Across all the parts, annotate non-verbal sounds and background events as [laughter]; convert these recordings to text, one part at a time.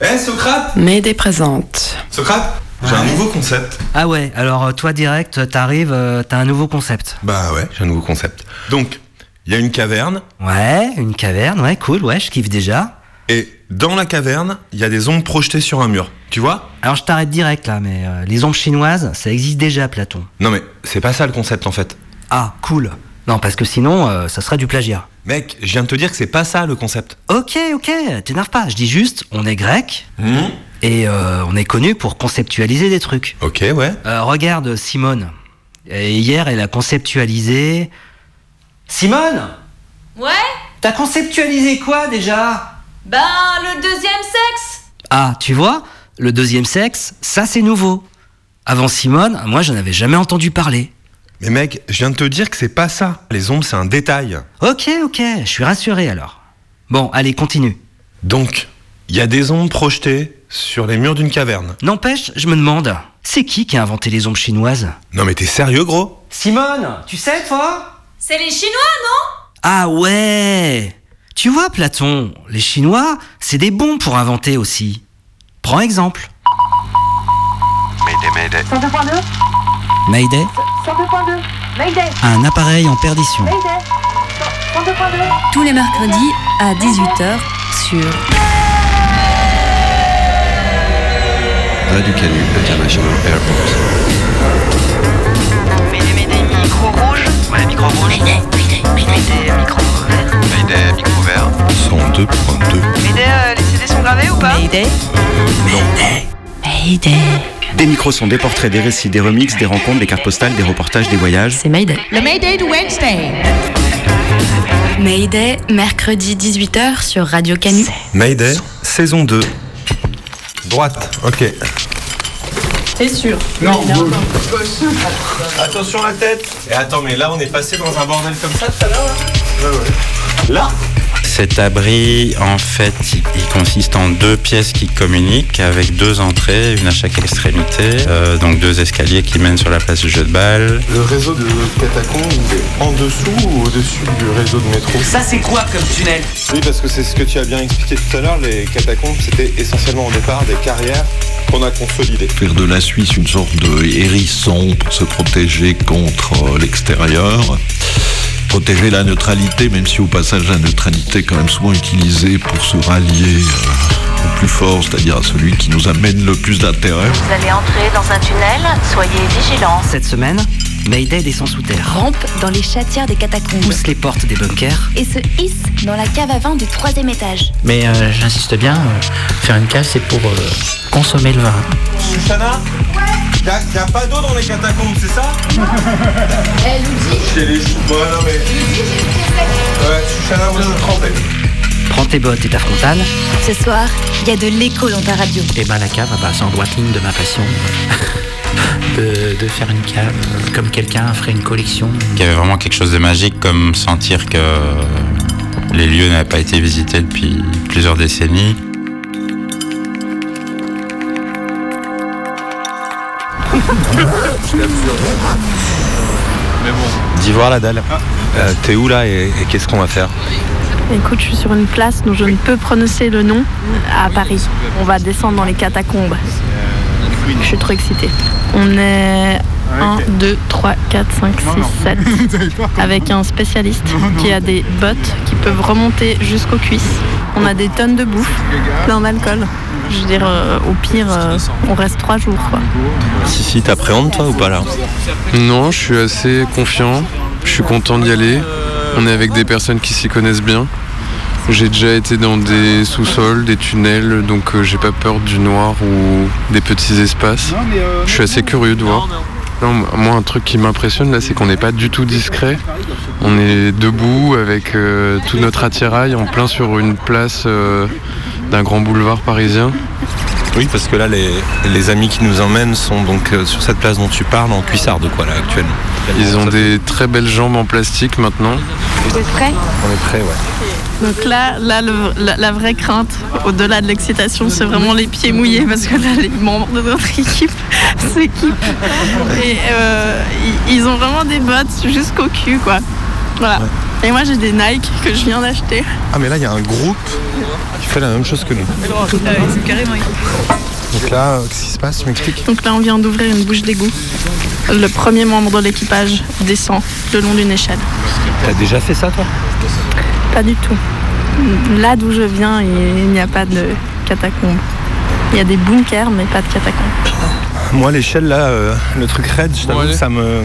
Eh Socrate Mayday présente. Socrate J'ai un nouveau concept. Ah ouais, alors euh, toi direct, t'arrives, euh, t'as un nouveau concept. Bah ouais, j'ai un nouveau concept. Donc, il y a une caverne, Ouais, une caverne, ouais, cool, ouais, je kiffe déjà. et dans la caverne, il y a des ombres projetées sur un mur. Tu vois? Alors je t'arrête direct là, mais euh, les ombres chinoises, ça existe déjà, Platon. Non mais, c'est pas ça le concept en fait. Ah, cool. Non, parce que sinon, euh, ça serait du plagiat. Mec, je viens de te dire que c'est pas ça le concept. Ok, ok, t'énerve pas, je dis juste, on est grec, et euh, on est connu pour conceptualiser des trucs. Ok, ouais. Euh, regarde Simone. Et hier, elle a conceptualisé... Simone Ouais T'as conceptualisé quoi déjà? Ben, le deuxième sexe Ah, tu vois, le deuxième sexe, ça c'est nouveau. Avant Simone, moi j'en avais jamais entendu parler. Mais mec, je viens de te dire que c'est pas ça. Les ombres, c'est un détail. Ok, ok, je suis rassuré alors. Bon, allez, continue. Donc, il y a des ombres projetées sur les murs d'une caverne. N'empêche, je me demande, c'est qui qui a inventé les ombres chinoises? Non mais t'es sérieux, gros? Simone, tu sais toi? C'est les Chinois, non? Ah ouais Tu vois, Platon, les Chinois, c'est des bons pour inventer aussi. Prends exemple. Mayday, mayday. 102.2 Mayday, 102.2 Mayday un appareil en perdition. Mayday 102.2 tous les mercredis à 18h sur Radio Canu International Airport. Mayday, mayday, micro rouge. Ouais, micro rouge. Mayday, mayday, mayday, micro vert. Mayday, micro vert. 102.2. Mayday, euh, les CD sont gravés ou pas? Mayday. Mayday. Mayday. Des micros sont des portraits, des récits, des remixes, des rencontres, des cartes postales, des reportages, des voyages. C'est Mayday. Le Mayday de Wednesday Mayday, mercredi 18h sur Radio Canu. Mayday, saison 2. Droite, ok. C'est sûr. Attention la tête Et attends, mais là on est passé dans un bordel comme ça tout à l'heure là Ouais, ouais. Là Cet abri, en fait, il, il consiste en deux pièces qui communiquent avec deux entrées, une à chaque extrémité, euh, donc deux escaliers qui mènent sur la place du jeu de balle. Le réseau de catacombes est en dessous ou au-dessus du réseau de métro? Ça c'est quoi comme tunnel? Oui, parce que c'est ce que tu as bien expliqué tout à l'heure, les catacombes c'était essentiellement au départ des carrières qu'on a consolidées. faire de la Suisse une sorte de hérisson pour se protéger contre euh, l'extérieur. Protéger la neutralité, même si au passage la neutralité est quand même souvent utilisée pour se rallier euh, au plus fort, c'est-à-dire à celui qui nous amène le plus d'intérêt. Vous allez entrer dans un tunnel, soyez vigilants. Cette semaine, Mayday descend sous terre, Rampe dans les chatières des catacombes pousse les portes des bunkers, et se hisse dans la cave à vin du troisième étage. Mais euh, j'insiste bien, euh, faire une cave, c'est pour euh, consommer le vin. Sushana Y'a y a pas d'eau dans les catacombes, c'est ça Elle nous dit Chez les chou- Ouais, non mais. Ouais, Sushana, moi je suis trempé. prends tes bottes et ta frontale, Ce soir, il y a de l'écho dans ta radio. Et ben la cave, ah bah, c'est en droite ligne de ma passion. [laughs] de, de faire une cave, comme quelqu'un ferait une collection. Il y avait vraiment quelque chose de magique, comme sentir que les lieux n'avaient pas été visités depuis plusieurs décennies. Dis voir la dalle. Euh, T'es où là et, et qu'est-ce qu'on va faire Écoute, je suis sur une place dont je ne peux prononcer le nom à Paris. On va descendre dans les catacombes. Je suis trop excitée. On est 1, 2, 3, 4, 5, 6, 7. Avec un spécialiste qui a des bottes qui peuvent remonter jusqu'aux cuisses. On a des tonnes de bouffe, plein d'alcool. Je veux dire, euh, au pire, euh, on reste trois jours. Quoi. Si, si, t'appréhendes toi ou pas là Non, je suis assez confiant. Je suis content d'y aller. On est avec des personnes qui s'y connaissent bien. J'ai déjà été dans des sous-sols, des tunnels, donc euh, j'ai pas peur du noir ou des petits espaces. Je suis assez curieux de voir. Non, moi, un truc qui m'impressionne là, c'est qu'on n'est pas du tout discret. On est debout avec euh, tout notre attirail en plein sur une place euh, d'un grand boulevard parisien. Oui, parce que là, les, les amis qui nous emmènent sont donc euh, sur cette place dont tu parles en cuissarde, quoi, là, actuellement. Ils ont des très belles jambes en plastique maintenant. Vous êtes prêts? On est prêts, ouais. Donc là, là le- la, la vraie crainte, au-delà de l'excitation, c'est vraiment les pieds mouillés parce que là, les membres de notre équipe [laughs] s'équipent. Et euh, ils, ils ont vraiment des bottes jusqu'au cul, quoi. Voilà. Et moi j'ai des Nike que je viens d'acheter. Ah, mais là, il y a un groupe qui fait la même chose que nous. c'est carrément Donc là, euh, qu'est-ce qui se passe? Tu m'expliques? Donc là on vient d'ouvrir une bouche d'égout. Le premier membre de l'équipage descend le long d'une échelle. T'as déjà fait ça, toi? Pas du tout. Là d'où je viens, il n'y a pas de catacombes. Il y a des bunkers mais pas de catacombes. Moi, l'échelle, là, euh, le truc raide, je t'avoue que ça me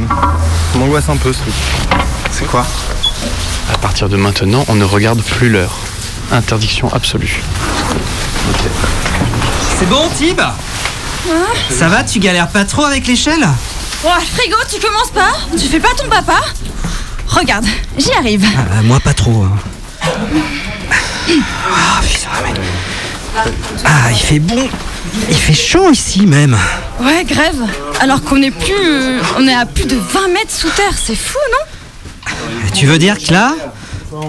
ça m'angoisse un peu, ce truc. C'est quoi À partir de maintenant, on ne regarde plus l'heure. Interdiction absolue. C'est bon, Tib Ça va, tu galères pas trop avec l'échelle Oh, frigo, tu commences pas Tu fais pas ton papa Regarde, j'y arrive. Ah, Moi, pas trop. hein. Ah, putain, mais- Ah, il fait bon. Il fait chaud ici même. Ouais, grève. Alors qu'on est plus. euh, on est à plus de 20 mètres sous terre, c'est fou, non Tu veux dire que là,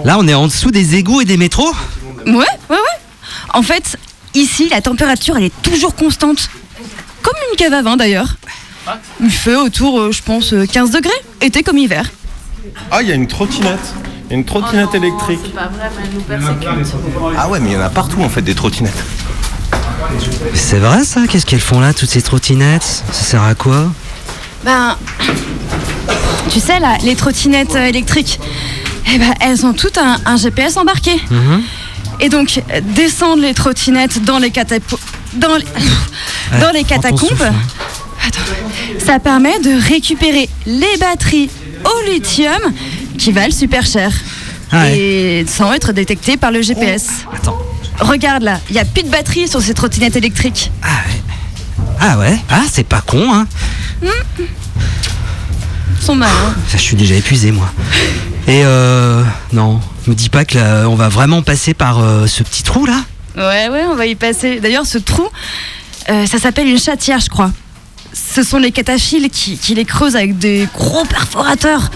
là, on est en dessous des égouts et des métros? Ouais, ouais, ouais. En fait, ici, la température, elle est toujours constante. Comme une cave à vin d'ailleurs. Il fait autour, euh, je pense, euh, 15 degrés, été comme hiver. Ah, il y a une trottinette. Il y a une trottinette électrique. C'est pas vrai, mais elle nous persécute. Ah ouais, mais il y en a partout, en fait, des trottinettes. C'est vrai ça? Qu'est-ce qu'elles font là, toutes ces trottinettes? Ça sert à quoi? Ben. Tu sais, là, les trottinettes euh, électriques, eh ben, elles ont toutes un, un GPS embarqué. Mhm. Et donc, descendre les trottinettes dans les catapo- dans les, [laughs] dans catacombes, souffle, hein. Attends. ça permet de récupérer les batteries au lithium qui valent super cher. Ah ouais. Et sans être détectées par le GPS. Attends. Regarde là, il n'y a plus de batterie sur ces trottinettes électriques. Ah ouais Ah, c'est pas con, hein Ils sont mal. hein. Ça, je suis déjà épuisé, moi. Et euh. Non, me dis pas que là, on va vraiment passer par euh, ce petit trou là Ouais, ouais, on va y passer. D'ailleurs, ce trou, euh, ça s'appelle une chatière, je crois. Ce sont les cataphiles qui, qui les creusent avec des gros perforateurs.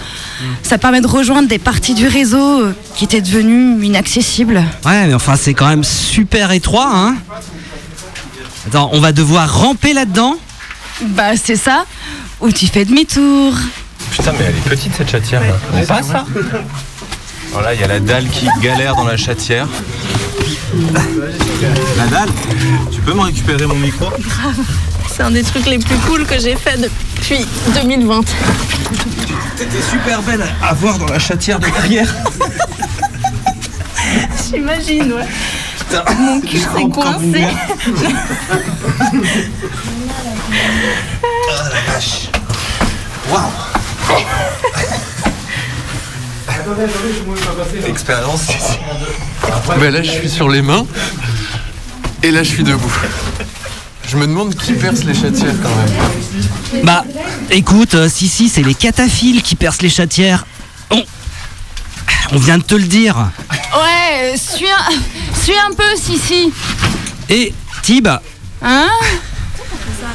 Ça permet de rejoindre des parties du réseau euh, qui étaient devenues inaccessibles. Ouais, mais enfin, c'est quand même super étroit, hein Attends, on va devoir ramper là-dedans Bah, c'est ça. Ou tu fais demi-tour. Putain, mais elle est petite, cette chatière. là. On passe, ça Voilà, il y a la dalle qui galère dans la chatière. La dalle Tu peux me récupérer mon micro C'est un des trucs les plus cool que j'ai fait depuis 2020. C'était super belle à voir dans la chatière de derrière. J'imagine, ouais. Mon cul s'est coincé. [laughs] Ah la vache Waouh Expérience ici. Ben là, je suis sur les mains. Et là, je suis debout. Je me demande qui perce les chatières quand même. Bah, écoute, euh, si, si, c'est les cataphiles qui percent les chatières. On... On vient de te le dire. Ouais, euh, suis un, suis un peu, Sissi. Et, Tib, Hein?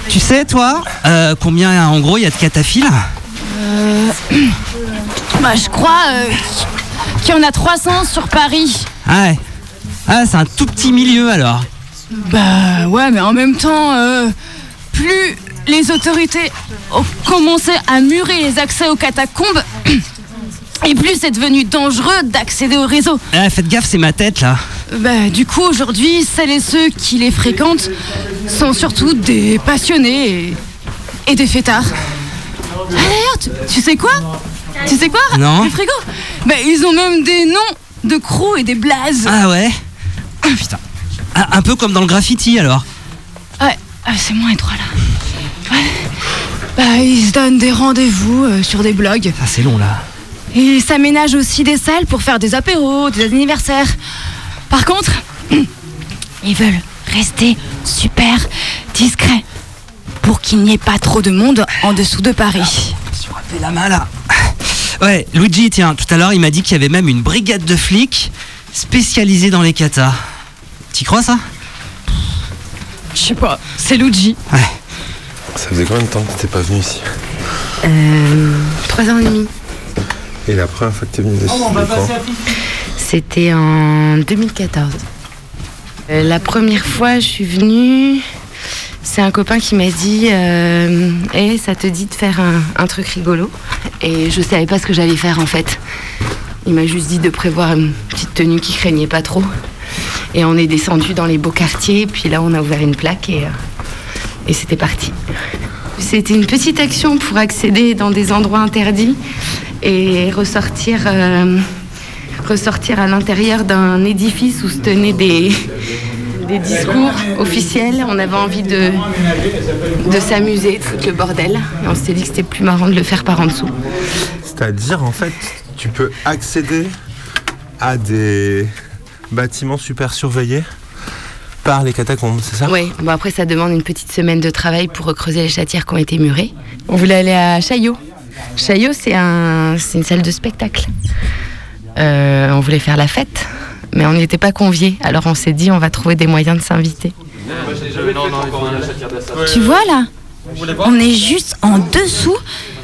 tu sais, toi, euh, combien en gros il y a de cataphiles? [clears throat] Bah, je crois euh, qu'il y en a 300 sur Paris. Ah ouais. Ah, c'est un tout petit milieu alors. Bah ouais, mais en même temps, euh, plus les autorités ont commencé à murer les accès aux catacombes, [clears throat] et plus c'est devenu dangereux d'accéder au réseau. Ah, faites gaffe, c'est ma tête là. Bah, du coup, aujourd'hui, celles et ceux qui les fréquentent sont surtout des passionnés et, et des fêtards. Tu, tu sais quoi Tu sais quoi Non. Le frigo Bah, ils ont même des noms de crews et des blazes. Ah ouais Ah, Putain. Ah, un peu comme dans le graffiti alors. Ouais, ah, c'est moins étroit là. Ouais. Bah, ils se donnent des rendez-vous euh, sur des blogs. Ah, c'est long là. Et ils s'aménagent aussi des salles pour faire des apéros, des anniversaires. Par contre, [clears throat] ils veulent rester super discrets pour qu'il n'y ait pas trop de monde en dessous de Paris. Fais la main là. Ouais, Luigi, tiens, tout à l'heure il m'a dit qu'il y avait même une brigade de flics spécialisée dans les katas. T'y crois ça? Je sais pas, c'est Luigi. Ouais. Ça faisait combien de temps que t'étais pas venu ici? Euh, Trois ans et demi. Et la première fois que t'es venu ici, Oh, C'était en 2014. Euh, la première fois, je suis venue. C'est un copain qui m'a dit euh, ça te dit de faire un, truc rigolo? Et je savais pas ce que j'allais faire en fait. Il m'a juste dit de prévoir une petite tenue qui craignait pas trop. Et on est descendu dans les beaux quartiers, puis là on a ouvert une plaque et, euh, c'était parti. C'était une petite action pour accéder dans des endroits interdits et ressortir, euh, ressortir à l'intérieur d'un édifice où se tenaient des, des discours officiels. On avait envie de, de s'amuser, de foutre le bordel. Et on s'est dit que c'était plus marrant de le faire par en dessous. C'est-à-dire, en fait, tu peux accéder à des bâtiments super surveillés par les catacombes, c'est ça? Oui, bon après ça demande une petite semaine de travail pour recreuser les chatières qui ont été murées. On voulait aller à Chaillot. Chaillot, c'est un, une salle de spectacle. Euh, on voulait faire la fête, mais on n'y était pas conviés. Alors on s'est dit, on va trouver des moyens de s'inviter. Tu vois là On est juste en dessous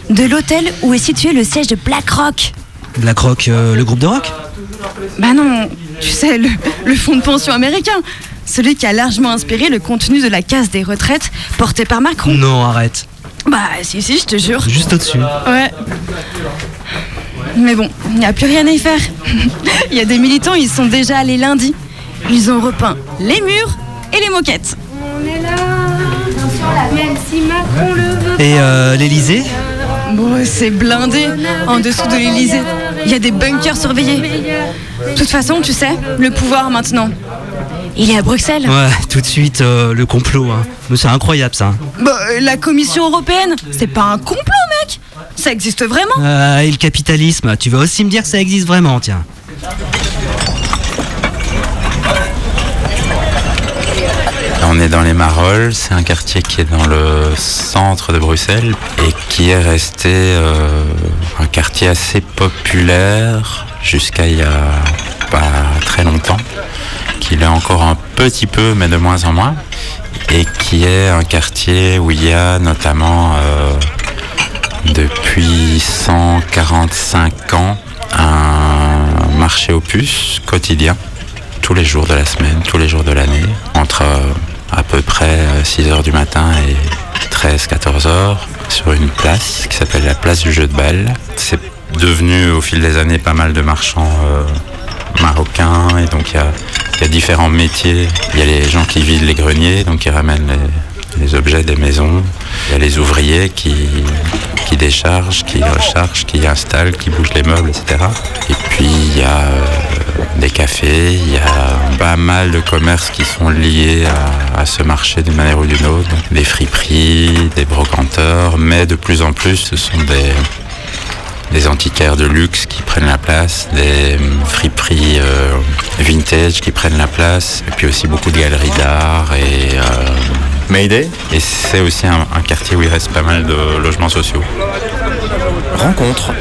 de l'hôtel où est situé le siège de BlackRock. BlackRock, euh, le groupe de rock Bah non, tu sais, le, le fonds de pension américain. Celui qui a largement inspiré le contenu de la casse des retraites portée par Macron. Non, arrête. Bah si, si, je te jure. Juste au-dessus. Ouais. Mais bon, il n'y a plus rien à y faire. [laughs] Il y a des militants, ils sont déjà allés lundi. Ils ont repeint les murs et les moquettes. On est là, sur la même si Macron le veut. Et euh, l'Elysée Bon, c'est blindé en dessous de l'Elysée. Il y a des bunkers surveillés. De toute façon, tu sais, le pouvoir maintenant. Il est à Bruxelles. Ouais, tout de suite, euh, le complot. Hein. Mais c'est incroyable ça. Bah, la Commission européenne, c'est pas un complot. Ça existe vraiment. Euh, et le capitalisme, tu vas aussi me dire que ça existe vraiment, tiens. On est dans les Marolles, c'est un quartier qui est dans le centre de Bruxelles et qui est resté euh, un quartier assez populaire jusqu'à il y a pas très longtemps, qu'il est encore un petit peu mais de moins en moins, et qui est un quartier où il y a notamment euh, depuis 145 ans un marché puces quotidien tous les jours de la semaine, tous les jours de l'année, entre euh, à peu près 6 heures du matin et 13-14 heures, sur une place qui s'appelle la place du jeu de balle. C'est devenu au fil des années pas mal de marchands euh, marocains et donc il y a, il y a différents métiers. Il y a les gens qui vident les greniers, donc qui ramènent les, les objets des maisons. Il y a les ouvriers qui, qui déchargent, qui rechargent, qui installent, qui bougent les meubles, etc. Et puis il y a euh, des cafés, il y a pas mal de commerces qui sont liés à, ce marché d'une manière ou d'une autre. Des friperies, des brocanteurs, mais de plus en plus ce sont des, des antiquaires de luxe qui prennent la place, des friperies euh, vintage qui prennent la place, et puis aussi beaucoup de galeries d'art et euh, Mayday. Et c'est aussi un, un quartier où il reste pas mal de logements sociaux. Rencontre.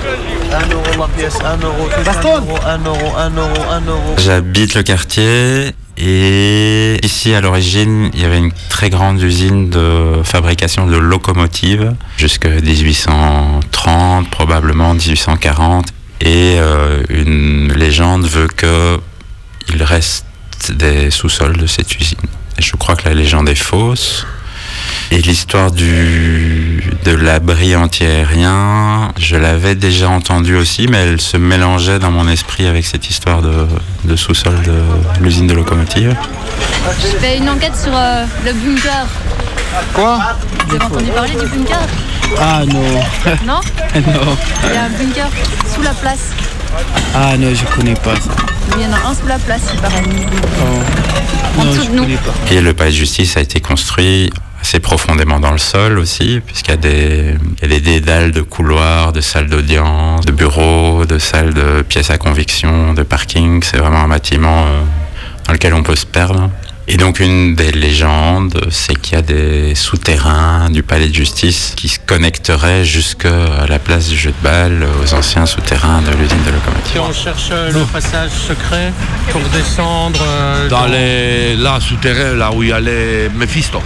1 euro ma pièce, 1 euro, 1 euro, 1 euro, 1 euro, 1 euro. J'habite le quartier et ici à l'origine il y avait une très grande usine de fabrication de locomotives jusqu'à 1830 probablement 1840 et euh, une légende veut que il reste des sous-sols de cette usine. Je crois que la légende est fausse. Et l'histoire du de l'abri antiaérien, je l'avais déjà entendue aussi, mais elle se mélangeait dans mon esprit avec cette histoire de, de sous-sol de l'usine de locomotive. Je fais une enquête sur euh, le bunker. Quoi? Vous avez entendu parler du bunker? Ah non. [laughs] Non? [laughs] Non. Il y a un bunker sous la place. Ah non, je connais pas ça. Il y en a un sous la place, il paraît. Oh. En Non, dessous je de nous. connais pas. Et le palais de justice a été construit assez profondément dans le sol aussi, puisqu'il y a des, il y a des dédales de couloirs, de salles d'audience, de bureaux, de salles de pièces à conviction, de parking. C'est vraiment un bâtiment euh, dans lequel on peut se perdre. Et donc une des légendes, c'est qu'il y a des souterrains du palais de justice qui se connecteraient jusqu'à la place du jeu de balle, aux anciens souterrains de l'usine de locomotive. Si on cherche euh, le passage secret pour descendre euh, Dans les là souterrains, là où il y allait Mephisto.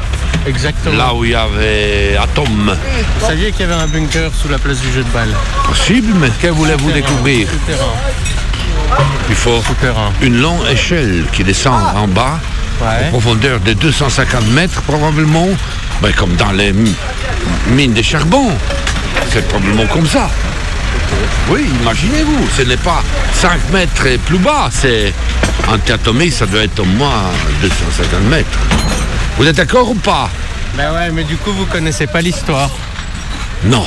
Exactement. Là où il y avait Atom. Vous saviez qu'il y avait un bunker sous la place du jeu de balle? Possible, mais que voulez-vous découvrir? Il faut une longue échelle qui descend en bas, Ouais. en profondeur de 250 mètres probablement, ben, comme dans les mines de charbon. C'est probablement comme ça. Oui, imaginez-vous, ce n'est pas 5 mètres et plus bas, c'est en terre atomique, ça doit être au moins 250 mètres. Vous êtes d'accord ou pas? Ben ouais, mais du coup, vous connaissez pas l'histoire. Non,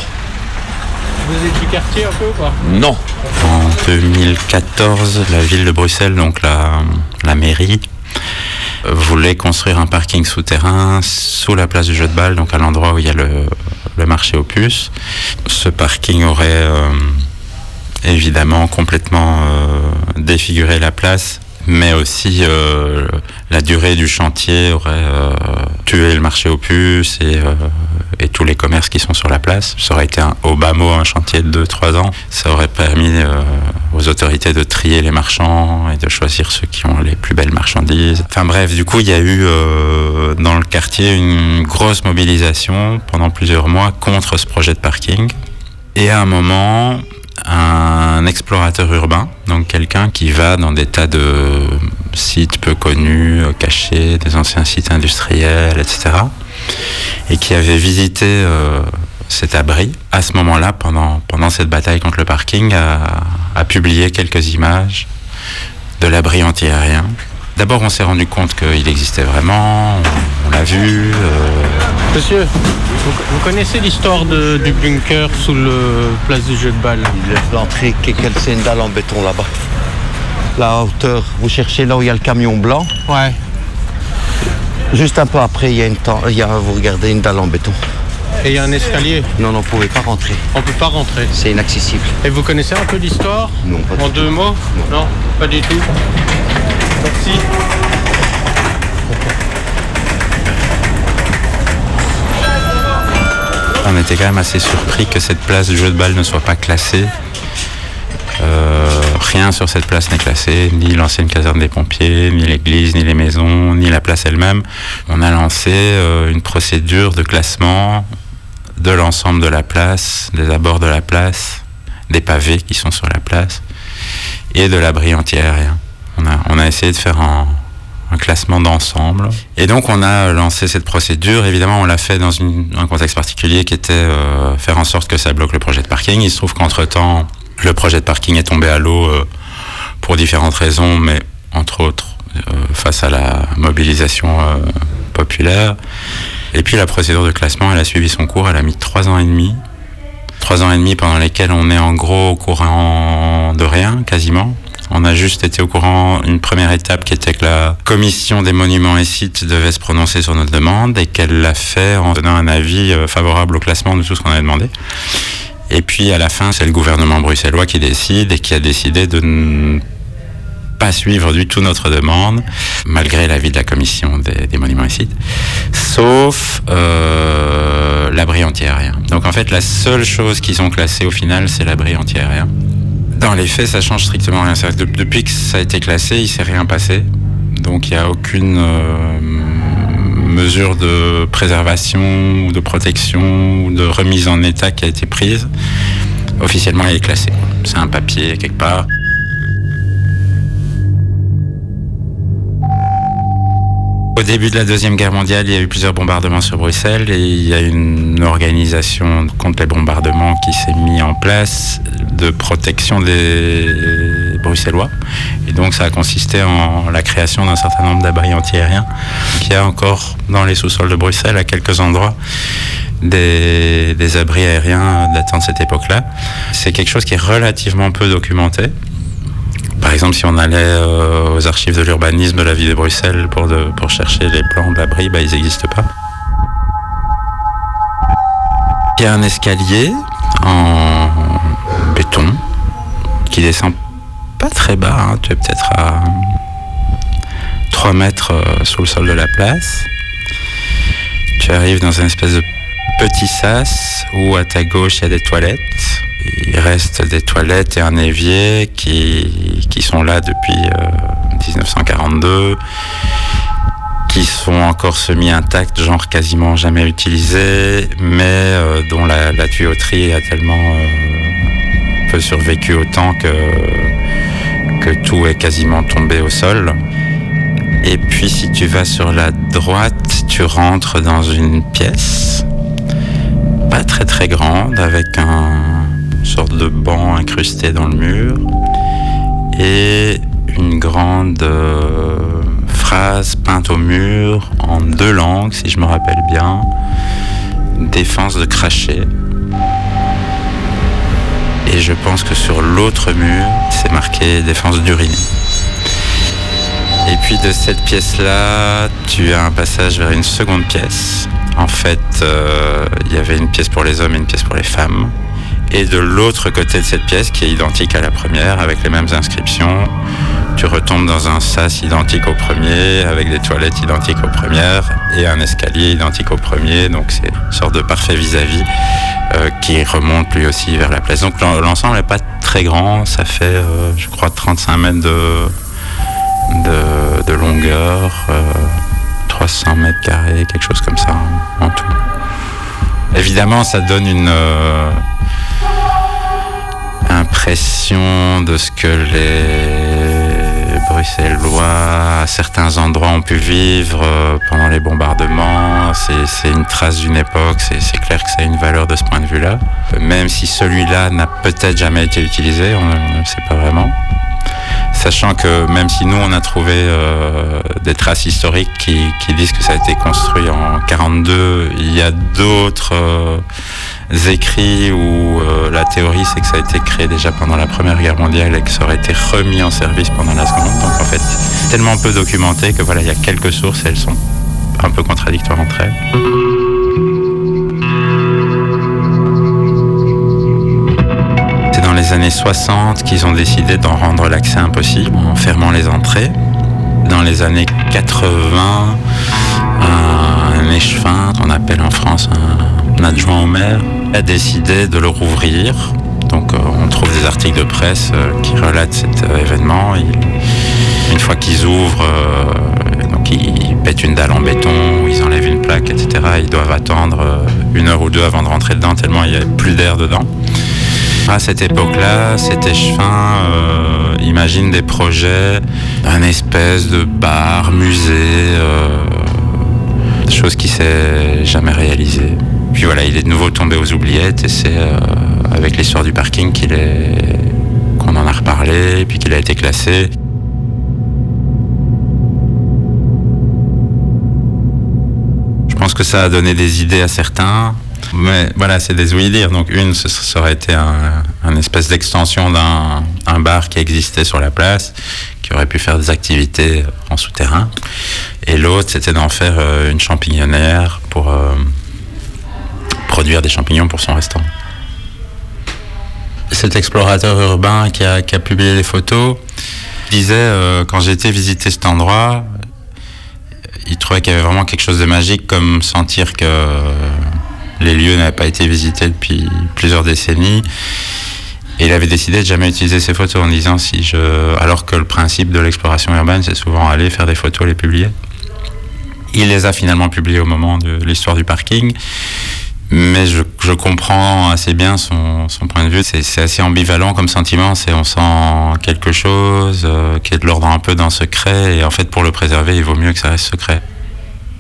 Vous êtes du quartier un peu ou pas? Non. En 2014, la ville de Bruxelles, donc la, mairie, voulait construire un parking souterrain sous la place du jeu de balle, donc à l'endroit où il y a le, marché aux puces. Ce parking aurait euh, évidemment complètement euh, défiguré la place, mais aussi euh, la durée du chantier aurait tué le marché aux puces et, et tous les commerces qui sont sur la place. Ça aurait été un, au bas mot un chantier de 2-3 ans. Ça aurait permis euh, aux autorités de trier les marchands et de choisir ceux qui ont les plus belles marchandises. Enfin bref, du coup, il y a eu euh, dans le quartier une grosse mobilisation pendant plusieurs mois contre ce projet de parking. Et à un moment, un explorateur urbain, donc quelqu'un qui va dans des tas de sites peu connus, cachés, des anciens sites industriels, etc. Et qui avait visité euh, cet abri, à ce moment-là, pendant, pendant cette bataille contre le parking, a, a publié quelques images de l'abri antiaérien. D'abord, on s'est rendu compte qu'il existait vraiment, on, on l'a vu. euh, Monsieur, vous, vous connaissez l'histoire de- du bunker sous le place du jeu de balle? L'entrée, c'est une dalle en béton là-bas? La hauteur, vous cherchez là où il y a le camion blanc? Ouais. Juste un peu après, il y a une temps, il y a, vous regardez une dalle en béton. Et il y a un escalier. Non, non, vous pouvez pas rentrer. On peut pas rentrer. C'est inaccessible. Et vous connaissez un peu l'histoire Non, pas du En tout. deux mots Non, pas du tout. Merci. On était quand même assez surpris que cette place du jeu de balle ne soit pas classée. Euh, rien sur cette place n'est classé, ni l'ancienne caserne des pompiers, ni l'église, ni les maisons, ni la place elle-même. On a lancé euh, une procédure de classement de l'ensemble de la place, des abords de la place, des pavés qui sont sur la place et de l'abri antiaérien. On a, on a essayé de faire un, classement d'ensemble. Et donc on a lancé cette procédure. Évidemment, on l'a fait dans un contexte particulier qui était euh, faire en sorte que ça bloque le projet de parking. Il se trouve qu'entre-temps, le projet de parking est tombé à l'eau euh, pour différentes raisons, mais entre autres euh, face à la mobilisation euh, populaire. Et puis la procédure de classement, elle a suivi son cours. Elle a mis trois ans et demi. Trois ans et demi pendant lesquels on est en gros au courant de rien, quasiment. On a juste été au courant une première étape qui était que la commission des monuments et sites devait se prononcer sur notre demande et qu'elle l'a fait en donnant un avis favorable au classement de tout ce qu'on avait demandé. Et puis à la fin, c'est le gouvernement bruxellois qui décide et qui a décidé de ne pas suivre du tout notre demande, malgré l'avis de la commission des, monuments et sites, sauf euh, l'abri antiaérien. Donc en fait, la seule chose qu'ils ont classée au final, c'est l'abri antiaérien. Dans les faits, ça change strictement rien. Depuis que ça a été classé, il s'est rien passé. Donc il n'y a aucune euh, de préservation ou de protection ou de remise en état qui a été prise. Officiellement, il est classé. C'est un papier quelque part. Au début de la Deuxième Guerre mondiale, il y a eu plusieurs bombardements sur Bruxelles et il y a une organisation contre les bombardements qui s'est mise en place de protection des Et donc ça a consisté en la création d'un certain nombre d'abris antiaériens qu'il y a encore dans les sous-sols de Bruxelles à quelques endroits des, abris aériens datant de cette époque-là. C'est quelque chose qui est relativement peu documenté. Par exemple, si on allait euh, aux archives de l'urbanisme de la ville de Bruxelles pour, chercher les plans de l'abri, bah, ils n'existent pas. Il y a un escalier en béton qui descend très bas, hein, tu es peut-être à 3 mètres euh, sous le sol de la place. Tu arrives dans une espèce de petit sas où à ta gauche il y a des toilettes. Il reste des toilettes et un évier qui, qui sont là depuis euh, 1942, qui sont encore semi-intacts, genre quasiment jamais utilisés, mais euh, dont la, tuyauterie a tellement euh, peu survécu au temps que, que tout est quasiment tombé au sol. Et puis si tu vas sur la droite, tu rentres dans une pièce, pas très très grande, avec un sorte de banc incrusté dans le mur, et une grande euh, phrase peinte au mur en deux langues, si je me rappelle bien, défense de cracher. Et je pense que sur l'autre mur, c'est marqué défense d'uriner. Et puis de cette pièce-là, tu as un passage vers une seconde pièce. En fait, euh, il y avait une pièce pour les hommes et une pièce pour les femmes. Et de l'autre côté de cette pièce, qui est identique à la première, avec les mêmes inscriptions, tu retombes dans un sas identique au premier, avec des toilettes identiques aux premières, et un escalier identique au premier. Donc c'est une sorte de parfait vis-à-vis euh, qui remonte lui aussi vers la place. Donc l'en- l'ensemble n'est pas très grand, ça fait, euh, je crois, 35 mètres de, de, longueur, euh, 300 mètres carrés, quelque chose comme ça en, tout. Évidemment, ça donne une euh, impression de ce que les Bruxellois, à certains endroits, ont pu vivre euh, pendant les bombardements. C'est une trace d'une époque, c'est clair que ça a une valeur de ce point de vue-là. Même si celui-là n'a peut-être jamais été utilisé, on ne sait pas vraiment. Sachant que même si nous on a trouvé euh, des traces historiques qui, disent que ça a été construit en 42, il y a d'autres euh, écrits où euh, la théorie c'est que ça a été créé déjà pendant la Première Guerre mondiale et que ça aurait été remis en service pendant la Seconde. Donc en fait, tellement peu documenté que voilà, il y a quelques sources et elles sont un peu contradictoires entre elles. Les années 60 qu'ils ont décidé d'en rendre l'accès impossible en fermant les entrées. Dans les années 80, un échevin, qu'on appelle en France un adjoint au maire, a décidé de le rouvrir. Donc euh, on trouve des articles de presse euh, qui relatent cet euh, événement. Une fois qu'ils ouvrent, donc ils pètent une dalle en béton, ils enlèvent une plaque, etc. Ils doivent attendre une heure ou deux avant de rentrer dedans tellement il n'y a plus d'air dedans. À cette époque-là, cet échevin euh, imagine des projets d'un espèce de bar, musée, euh, chose qui s'est jamais réalisée. Puis voilà, il est de nouveau tombé aux oubliettes et c'est euh, avec l'histoire du parking qu'on en a reparlé, puis qu'il a été classé. Je pense que ça a donné des idées à certains. Mais voilà, c'est des ouï-dire. Donc une, ce ça aurait été un, espèce d'extension d'un un bar qui existait sur la place, qui aurait pu faire des activités en souterrain. Et l'autre, c'était d'en faire euh, une champignonnière pour euh, produire des champignons pour son restaurant. Cet explorateur urbain qui a, qui a publié les photos disait, euh, quand j'ai été visiter cet endroit, il trouvait qu'il y avait vraiment quelque chose de magique, comme sentir que les lieux n'avaient pas été visités depuis plusieurs décennies. Et il avait décidé de jamais utiliser ces photos en disant si je. Alors que le principe de l'exploration urbaine, c'est souvent aller faire des photos, les publier. Il les a finalement publiées au moment de l'histoire du parking. Mais je, comprends assez bien son, point de vue. C'est c'est assez ambivalent comme sentiment. C'est on sent quelque chose euh, qui est de l'ordre un peu d'un secret. Et en fait, pour le préserver, il vaut mieux que ça reste secret.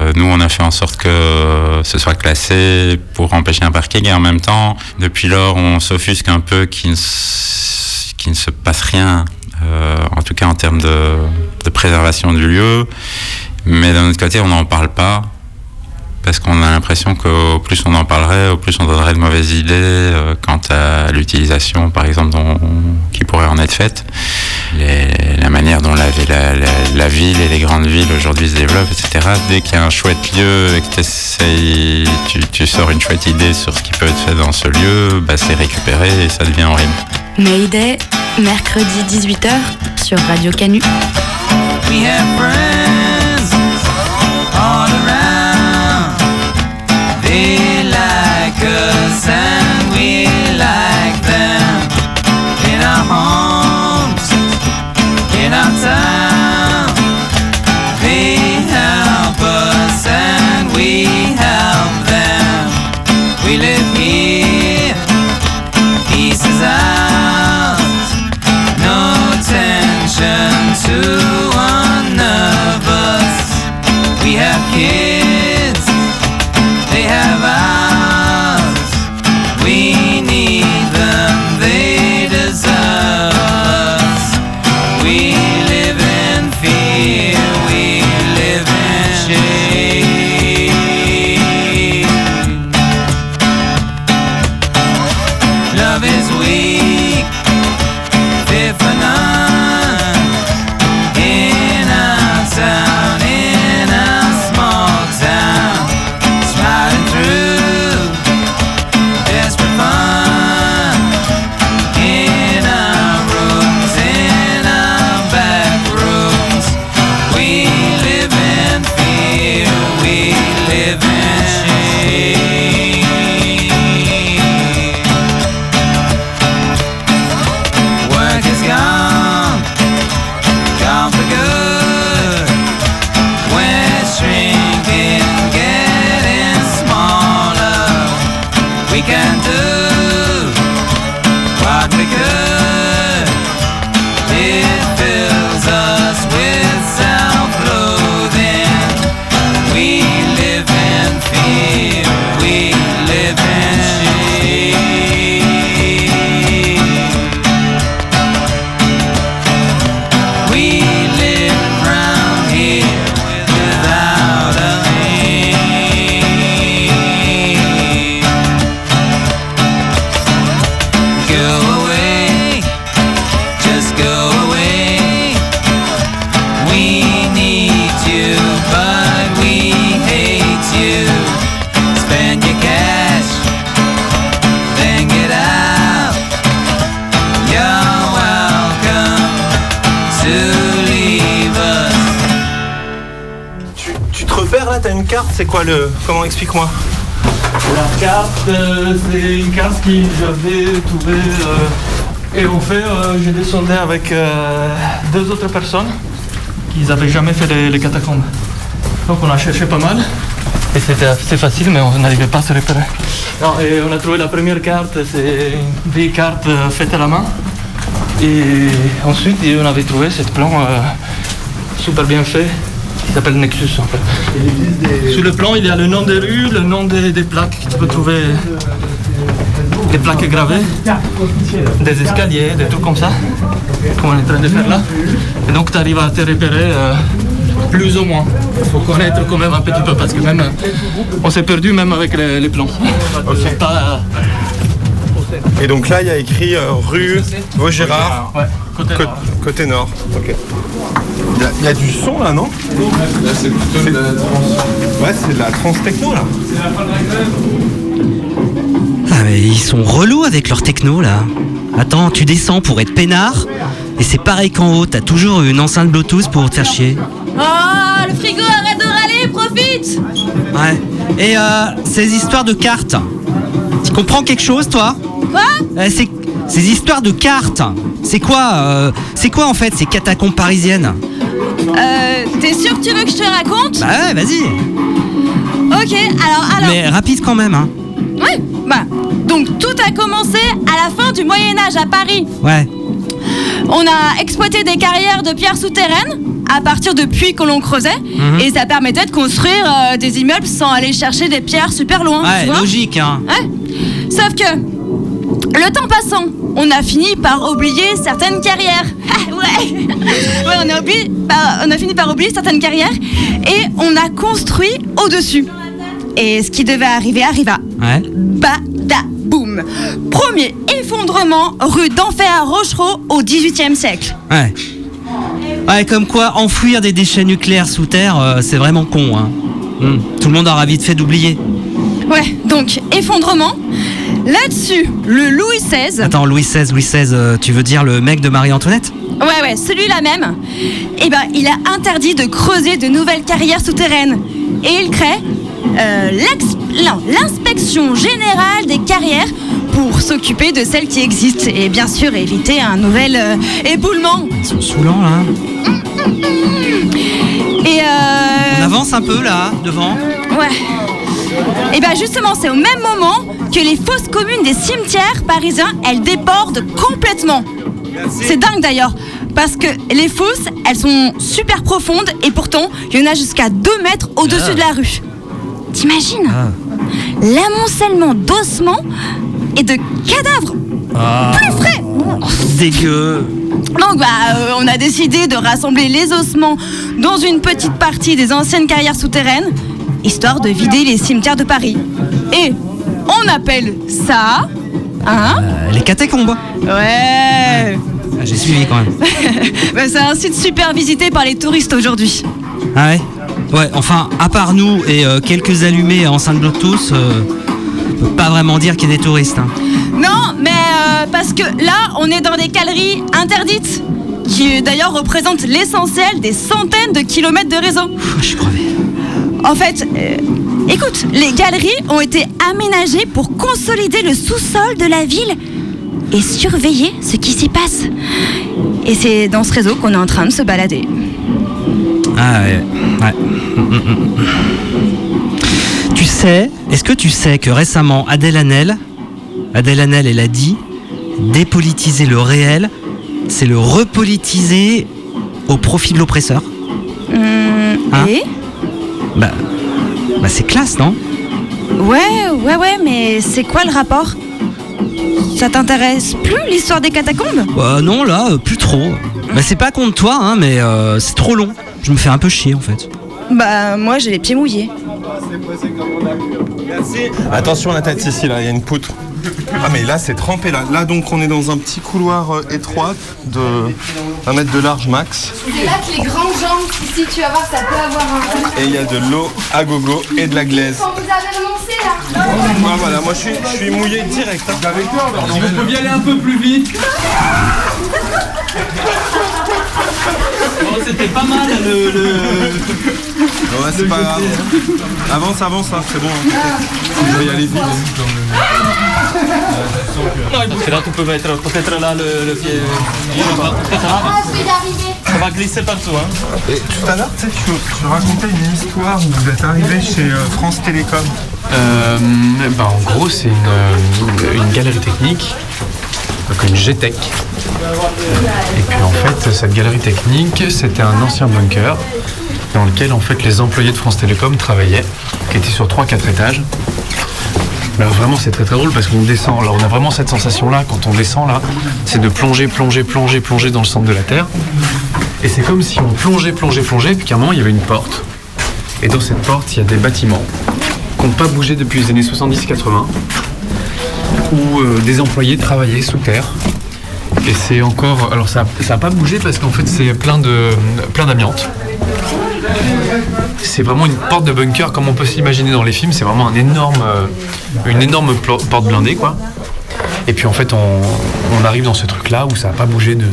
Euh, Nous, on a fait en sorte que ce soit classé pour empêcher un parking et en même temps, depuis lors, on s'offusque un peu qu'il ne, s- qu'il ne se passe rien, euh, en tout cas en termes de, de préservation du lieu. Mais d'un autre côté, on n'en parle pas parce qu'on a l'impression qu'au plus on en parlerait, au plus on donnerait de mauvaises idées euh, quant à l'utilisation, par exemple, dont- qui pourrait en être faite. Les- la manière dont la, la- la- la ville et les grandes villes aujourd'hui se développent, etc. Dès qu'il y a un chouette lieu et que tu, tu sors une chouette idée sur ce qui peut être fait dans ce lieu, bah, c'est récupéré et ça devient horrible. Mayday, mercredi 18h sur Radio Canu. We have carte, c'est quoi le. Comment explique-moi La carte, c'est une carte que j'avais trouvée. euh, et en fait, euh, j'ai descendu avec euh, deux autres personnes qui n'avaient jamais fait les, les catacombes. Donc on a cherché pas mal. Et c'était assez facile, mais on n'arrivait pas à se repérer. Non, et on a trouvé la première carte, c'est une vieille carte faite à la main. Et ensuite, on avait trouvé ce plan super bien fait qui s'appelle Nexus en fait. Sur le plan, il y a le nom des rues, le nom des, des plaques que tu peux trouver, des plaques gravées, des escaliers, des trucs comme ça, comme on est en train de faire là. Et donc, tu arrives à te repérer euh, plus ou moins. Il faut connaître quand même un petit peu parce que même euh, on s'est perdu même avec les, les plans. Pas, Et donc là, il y a écrit euh, rue Vaugirard, Ouais, côté nord. côté nord. Ok. Il y, a- il y a du son là, non? Là, c'est plutôt de la trans. Ouais, c'est de la trans techno là. Ah mais ils sont relous avec leur techno là. Attends, tu descends pour être peinard et c'est pareil qu'en haut, t'as toujours une enceinte Bluetooth pour te faire chier. Oh, le frigo, arrête de râler, profite Ouais. Et euh, ces histoires de cartes, tu comprends quelque chose toi? Quoi Euh, c'est- Ces histoires de cartes, c'est quoi euh, C'est quoi en fait ces catacombes parisiennes Euh, T'es sûr que tu veux que je te raconte Bah ouais, vas-y. Ok, alors, alors. Mais rapide quand même, hein. Ouais, bah. Donc tout a commencé à la fin du Moyen-Âge à Paris. Ouais. On a exploité des carrières de pierres souterraines à partir de puits que l'on creusait Mhm. et ça permettait de construire euh, des immeubles sans aller chercher des pierres super loin. Ouais, tu vois logique, hein. Ouais. Sauf que le temps passant, on a fini par oublier certaines carrières. Ah, [laughs] ouais. ouais, on a oublié, par- on a fini par oublier certaines carrières et on a construit au-dessus. Et ce qui devait arriver arriva. Ouais. Badaboum. Premier effondrement rue d'Enfer à Rochereau au XVIIIe siècle. Ouais. Ouais, comme quoi enfouir des déchets nucléaires sous terre, euh, c'est vraiment con, hein. Hmm. Tout le monde aura vite fait d'oublier. Ouais, donc effondrement. Là-dessus, le Louis XVI. Attends, Louis XVI, Louis XVI, euh, tu veux dire le mec de Marie-Antoinette? Ouais, ouais, celui-là même. Eh ben, il a interdit de creuser de nouvelles carrières souterraines. Et il crée euh, l'inspection générale des carrières pour s'occuper de celles qui existent et bien sûr éviter un nouvel euh, éboulement. Ils sont saoulants là. Et euh, On avance un peu là, devant. Ouais. Et bien justement, c'est au même moment que les fosses communes des cimetières parisiens, elles débordent complètement. C'est dingue d'ailleurs, parce que les fosses, elles sont super profondes et pourtant, il y en a jusqu'à 2 mètres au-dessus Ah. de la rue. T'imagines L'amoncellement d'ossements et de cadavres Ah. plus frais Dégueu. donc bah, euh, on a décidé de rassembler les ossements dans une petite partie des anciennes carrières souterraines, histoire de vider les cimetières de Paris. Et on appelle ça... Hein Euh, les catacombes. Ouais Ah, J'ai suivi quand même. [laughs] Bah, C'est un site super visité par les touristes aujourd'hui. Ah ouais? Ouais, enfin, à part nous et euh, quelques allumés enceinte Bluetooth, euh, on peut pas vraiment dire qu'il y a des touristes. hein. Non, mais euh, parce que là, on est dans des galeries interdites, qui d'ailleurs représentent l'essentiel des centaines de kilomètres de réseau. Je suis crevé. En fait, euh, écoute, les galeries ont été aménagées pour consolider le sous-sol de la ville et surveiller ce qui s'y passe. Et c'est dans ce réseau qu'on est en train de se balader. Ah ouais. ouais. Tu sais, est-ce que tu sais que récemment Adèle Hanel, Adèle Hanel, elle a dit, dépolitiser le réel, c'est le repolitiser au profit de l'oppresseur? Hum, Hein? et Bah, bah c'est classe, non? Ouais, ouais, ouais, mais c'est quoi le rapport? Ça t'intéresse plus l'histoire des catacombes? Bah non, là, euh, plus trop. Bah c'est pas contre toi, hein, mais euh, c'est trop long. Je me fais un peu chier en fait. Bah moi j'ai les pieds mouillés. Attention la tête ici là, il y a une poutre. Ah mais là c'est trempé là. Là donc on est dans un petit couloir euh, étroit de un mètre de large max. C'est là que les grandes jambes, ici, tu vas voir, ça peut avoir un. Et il y a de l'eau à gogo et de la glaise. Quand vous avez renoncé là Ouais, voilà, moi je suis, je suis mouillé direct. Hein. Si vous pouviez aller un peu plus vite. Bon, c'était pas mal le. le... Ouais, c'est pas grave. Avance, avance, hein, c'est bon. hein. Tu dois y aller vite. C'est là tu peux mettre peut-être là le, le pied. Là. Ça va glisser partout. Hein. Et tout à l'heure, tu sais, tu, tu racontais une histoire où vous êtes arrivé chez euh, France Télécom. Euh, bah, en gros, c'est une, euh, une galerie technique, donc une GTEC. Et puis en fait, cette galerie technique, c'était un ancien bunker dans lequel en fait les employés de France Télécom travaillaient, qui était sur 3-4 étages. Alors vraiment c'est très très drôle parce qu'on descend, alors on a vraiment cette sensation là quand on descend là, c'est de plonger, plonger, plonger, plonger dans le centre de la Terre. Et c'est comme si on plongeait, plongeait, plongeait, puis qu'à un moment il y avait une porte. Et dans cette porte, il y a des bâtiments qui n'ont pas bougé depuis les années 70-80, où euh, des employés travaillaient sous terre. Et c'est encore. Alors ça n'a pas bougé parce qu'en fait c'est plein de plein d'amiante. C'est vraiment une porte de bunker comme on peut s'imaginer dans les films. C'est vraiment un énorme, euh, une énorme porte blindée quoi. Et puis en fait on, arrive dans ce truc là où ça n'a pas bougé de,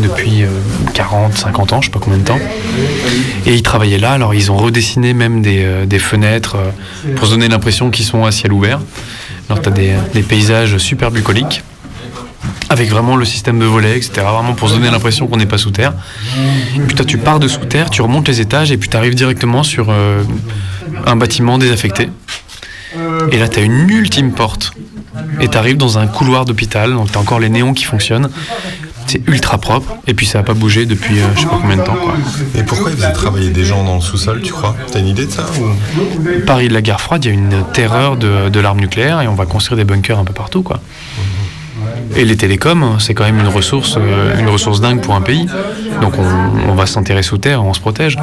depuis euh, 40, 50 ans, je sais pas combien de temps. Et ils travaillaient là, alors ils ont redessiné même des, euh, fenêtres euh, pour se donner l'impression qu'ils sont à ciel ouvert. Alors tu as des, paysages super bucoliques, avec vraiment le système de volets, etc. Vraiment pour se donner l'impression qu'on n'est pas sous terre. Et puis tu pars de sous terre, tu remontes les étages et puis tu arrives directement sur euh, un bâtiment désaffecté. Et là tu as une ultime porte. Et tu arrives dans un couloir d'hôpital, donc tu as encore les néons qui fonctionnent. C'est ultra propre et puis ça n'a pas bougé depuis euh, je sais pas combien de temps. Quoi. Et pourquoi ils faisaient travailler des gens dans le sous-sol, tu crois? T'as une idée de ça ou... Paris de la guerre froide, il y a une terreur de, de l'arme nucléaire et on va construire des bunkers un peu partout. Quoi. Et les télécoms, c'est quand même une ressource, euh, une ressource dingue pour un pays. Donc on, on va s'enterrer sous terre, on se protège.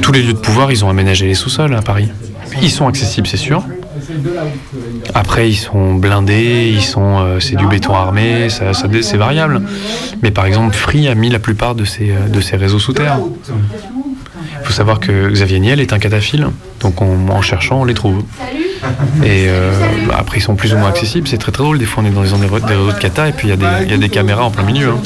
Tous les lieux de pouvoir, ils ont aménagé les sous-sols à Paris. Ils sont accessibles, c'est sûr. Après, ils sont blindés, ils sont, euh, c'est du béton armé, ça, ça- c'est variable. Mais par exemple, Free a mis la plupart de ses, euh, de ses réseaux sous terre. Il faut savoir que Xavier Niel est un cataphile, donc on- en cherchant, on les trouve. Et euh, bah, après, ils sont plus ou moins accessibles. C'est très très drôle. Des fois, on est dans endroits- des réseaux de cata et puis il y, a des- il y a des caméras en plein milieu. hein.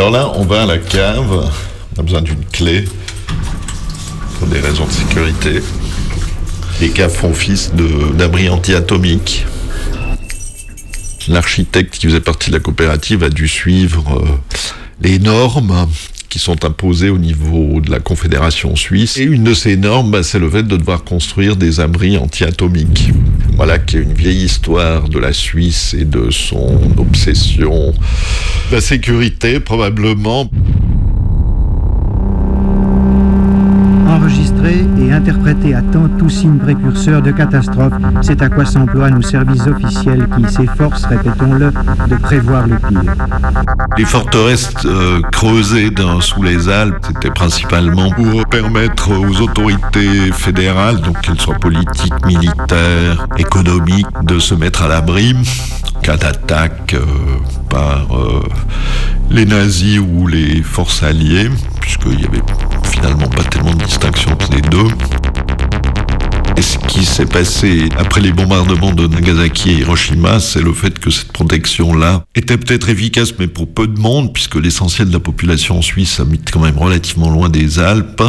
Alors là, on va à la cave. On a besoin d'une clé pour des raisons de sécurité. Les caves font office de- d'abri anti-atomique. L'architecte qui faisait partie de la coopérative a dû suivre euh, les normes qui sont imposées au niveau de la Confédération suisse. Et une de ces normes, bah, c'est le fait de devoir construire des abris anti-atomiques. Voilà qui est une vieille histoire de la Suisse et de son obsession. La sécurité, probablement. Enregistrer et interpréter à temps tout signe précurseur de catastrophe, c'est à quoi s'emploient nos services officiels qui s'efforcent, répétons-le, de prévoir le pire. Les forteresses euh, creusées dans- sous les Alpes, c'était principalement pour permettre aux autorités fédérales, donc qu'elles soient politiques, militaires, économiques, de se mettre à l'abri. Cas d'attaque euh, par euh, les nazis ou les forces alliées, puisqu'il n'y avait finalement pas tellement de distinction entre les deux. Et ce qui s'est passé après les bombardements de Nagasaki et Hiroshima, c'est le fait que cette protection-là était peut-être efficace, mais pour peu de monde, puisque l'essentiel de la population suisse habite quand même relativement loin des Alpes.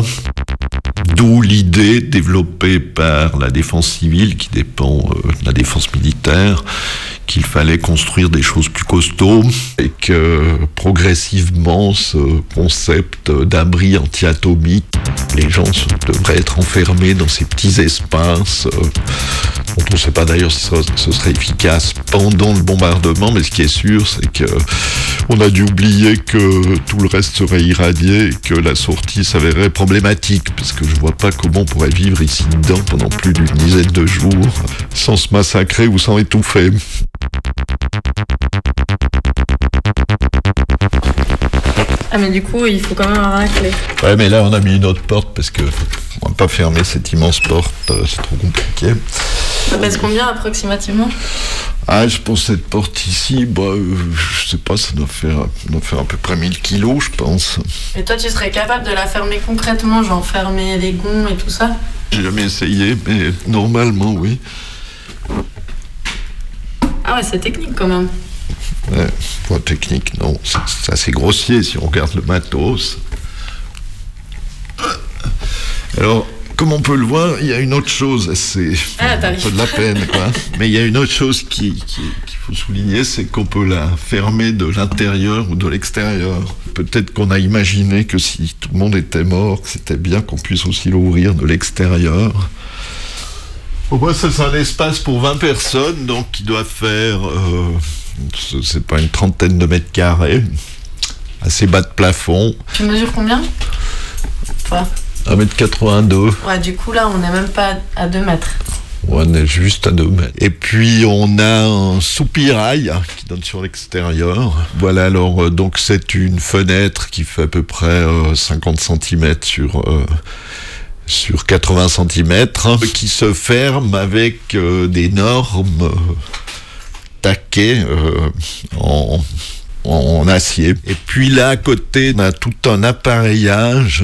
D'où l'idée développée par la défense civile, qui dépend euh, de la défense militaire, qu'il fallait construire des choses plus costauds et que progressivement ce concept d'abri anti-atomique, les gens devraient être enfermés dans ces petits espaces euh, dont on ne sait pas d'ailleurs si ce serait efficace pendant le bombardement, mais ce qui est sûr, c'est que on a dû oublier que tout le reste serait irradié et que la sortie s'avérait problématique, parce que je vois pas comment on pourrait vivre ici dedans pendant plus d'une dizaine de jours sans se massacrer ou sans étouffer. Ah, mais du coup, il faut quand même avoir la clé. Ouais, mais là, on a mis une autre porte parce que on va pas fermer cette immense porte, euh, c'est trop compliqué. Ça pèse combien approximativement? Ah, je pense cette porte ici, bah, euh, je sais pas, ça doit faire, ça doit faire à peu près 1000 kilos, je pense. Et toi, tu serais capable de la fermer concrètement, genre fermer les gonds et tout ça? J'ai jamais essayé, mais normalement, oui. Ah ouais, c'est technique quand même. Ouais, pas technique, non. C'est c'est assez grossier si on regarde le matos. Alors, comme on peut le voir, il y a une autre chose, c'est Ah, un peu de la peine, quoi. [laughs] Mais il y a une autre chose qui- qui- qu'il faut souligner, c'est qu'on peut la fermer de l'intérieur ou de l'extérieur. Peut-être qu'on a imaginé que si tout le monde était mort, que c'était bien qu'on puisse aussi l'ouvrir de l'extérieur. Au moins, ça, c'est un espace pour 20 personnes, donc qui doit faire, euh, c'est pas une trentaine de mètres carrés, assez bas de plafond, Tu mesures combien Toi 1m82. Ouais, du coup là, on n'est même pas à 2 mètres. On est juste à 2 mètres. Et puis on a un soupirail qui donne sur l'extérieur. Voilà, alors euh, donc c'est une fenêtre qui fait à peu près euh, 50 cm sur, euh, sur 80 cm, qui se ferme avec euh, d'énormes euh, taquets euh, en, en acier. Et puis là à côté, on a tout un appareillage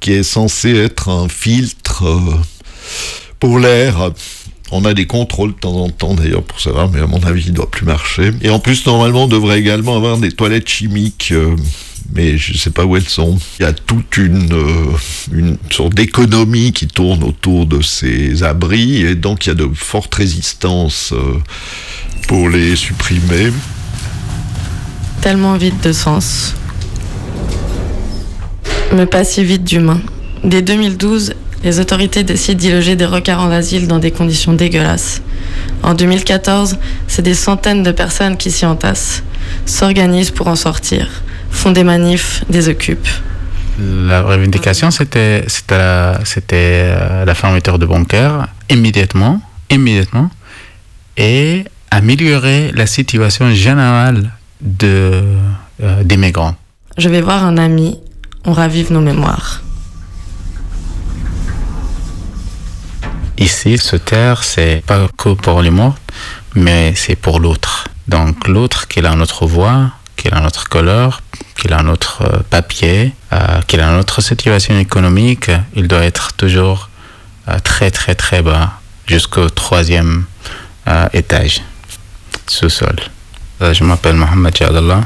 qui est censé être un filtre. euh, pour l'air, on a des contrôles de temps en temps d'ailleurs pour savoir, mais à mon avis, il doit plus marcher. Et en plus, normalement, on devrait également avoir des toilettes chimiques, euh, mais je ne sais pas où elles sont. Il y a toute une, une sorte d'économie qui tourne autour de ces abris, et donc il y a de fortes résistances pour les supprimer. Tellement vide de sens. Mais pas si vide d'humain. Dès 2012, les autorités décident d'y loger des requins en asile dans des conditions dégueulasses. En 2014, c'est des centaines de personnes qui s'y entassent, s'organisent pour en sortir, font des manifs, des occupent. La revendication, c'était c'était la, c'était, euh, la fermeture de bunkers immédiatement, immédiatement, et améliorer la situation générale de, euh, des migrants. Je vais voir un ami, on ravive nos mémoires. Ici, ce terre, c'est pas que pour les morts, mais c'est pour l'autre. Donc l'autre qu'il a notre voix, qu'il a notre couleur, qu'il a notre euh, papier, euh, qu'il a notre situation économique, il doit être toujours euh, très très très bas, jusqu'au troisième euh, étage, sous-sol. Euh, je m'appelle Mohamed Jadallah.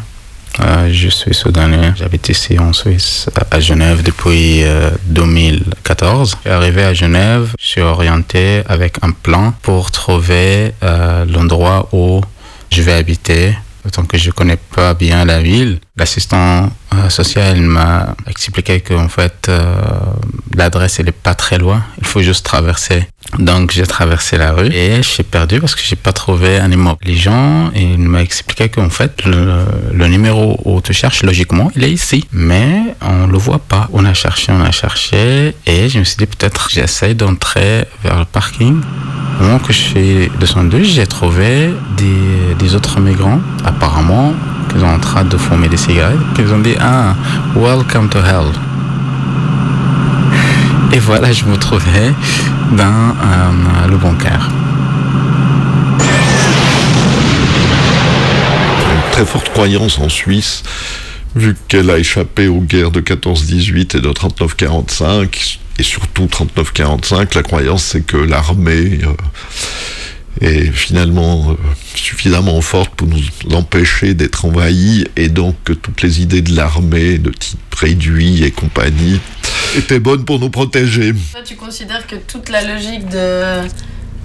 Euh, je suis soudanais. J'habite ici en Suisse, à Genève, depuis euh, 2014. Je suis arrivé à Genève, je suis orienté avec un plan pour trouver euh, l'endroit où je vais habiter. Autant que je connais pas bien la ville, l'assistant euh, social m'a expliqué qu'en fait euh, l'adresse elle est pas très loin, il faut juste traverser. Donc j'ai traversé la rue et je suis perdu parce que j'ai pas trouvé un immeuble. Les gens, il m'a expliqué qu'en fait le, numéro où tu cherches logiquement, il est ici, mais on le voit pas. On a cherché, on a cherché et je me suis dit peut-être j'essaye d'entrer vers le parking. Moment que je suis descendu, j'ai trouvé des, des autres migrants, apparemment, qui sont en train de fumer des cigarettes, qui ont dit Ah, welcome to hell. Et voilà, je me trouvais dans le bunker. une très forte croyance en Suisse, vu qu'elle a échappé aux guerres de 14-18 et de 39-45, et surtout 39-45, la croyance c'est que l'armée euh, est finalement euh, suffisamment forte pour nous empêcher d'être envahis, et donc que toutes les idées de l'armée de type réduit et compagnie étaient bonnes pour nous protéger. Tu considères que toute la logique de,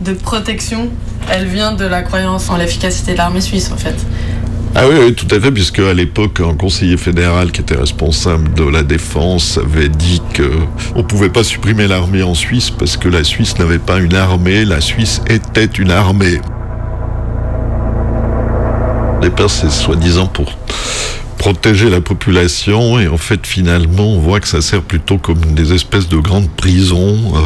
de protection, elle vient de la croyance en l'efficacité de l'armée suisse, en fait. Ah oui, tout à fait, puisque à l'époque, un conseiller fédéral qui était responsable de la défense avait dit que on pouvait pas supprimer l'armée en Suisse parce que la Suisse n'avait pas une armée, la Suisse était une armée. Au départ, c'est soi-disant pour protéger la population et en fait finalement on voit que ça sert plutôt comme des espèces de grandes prisons euh,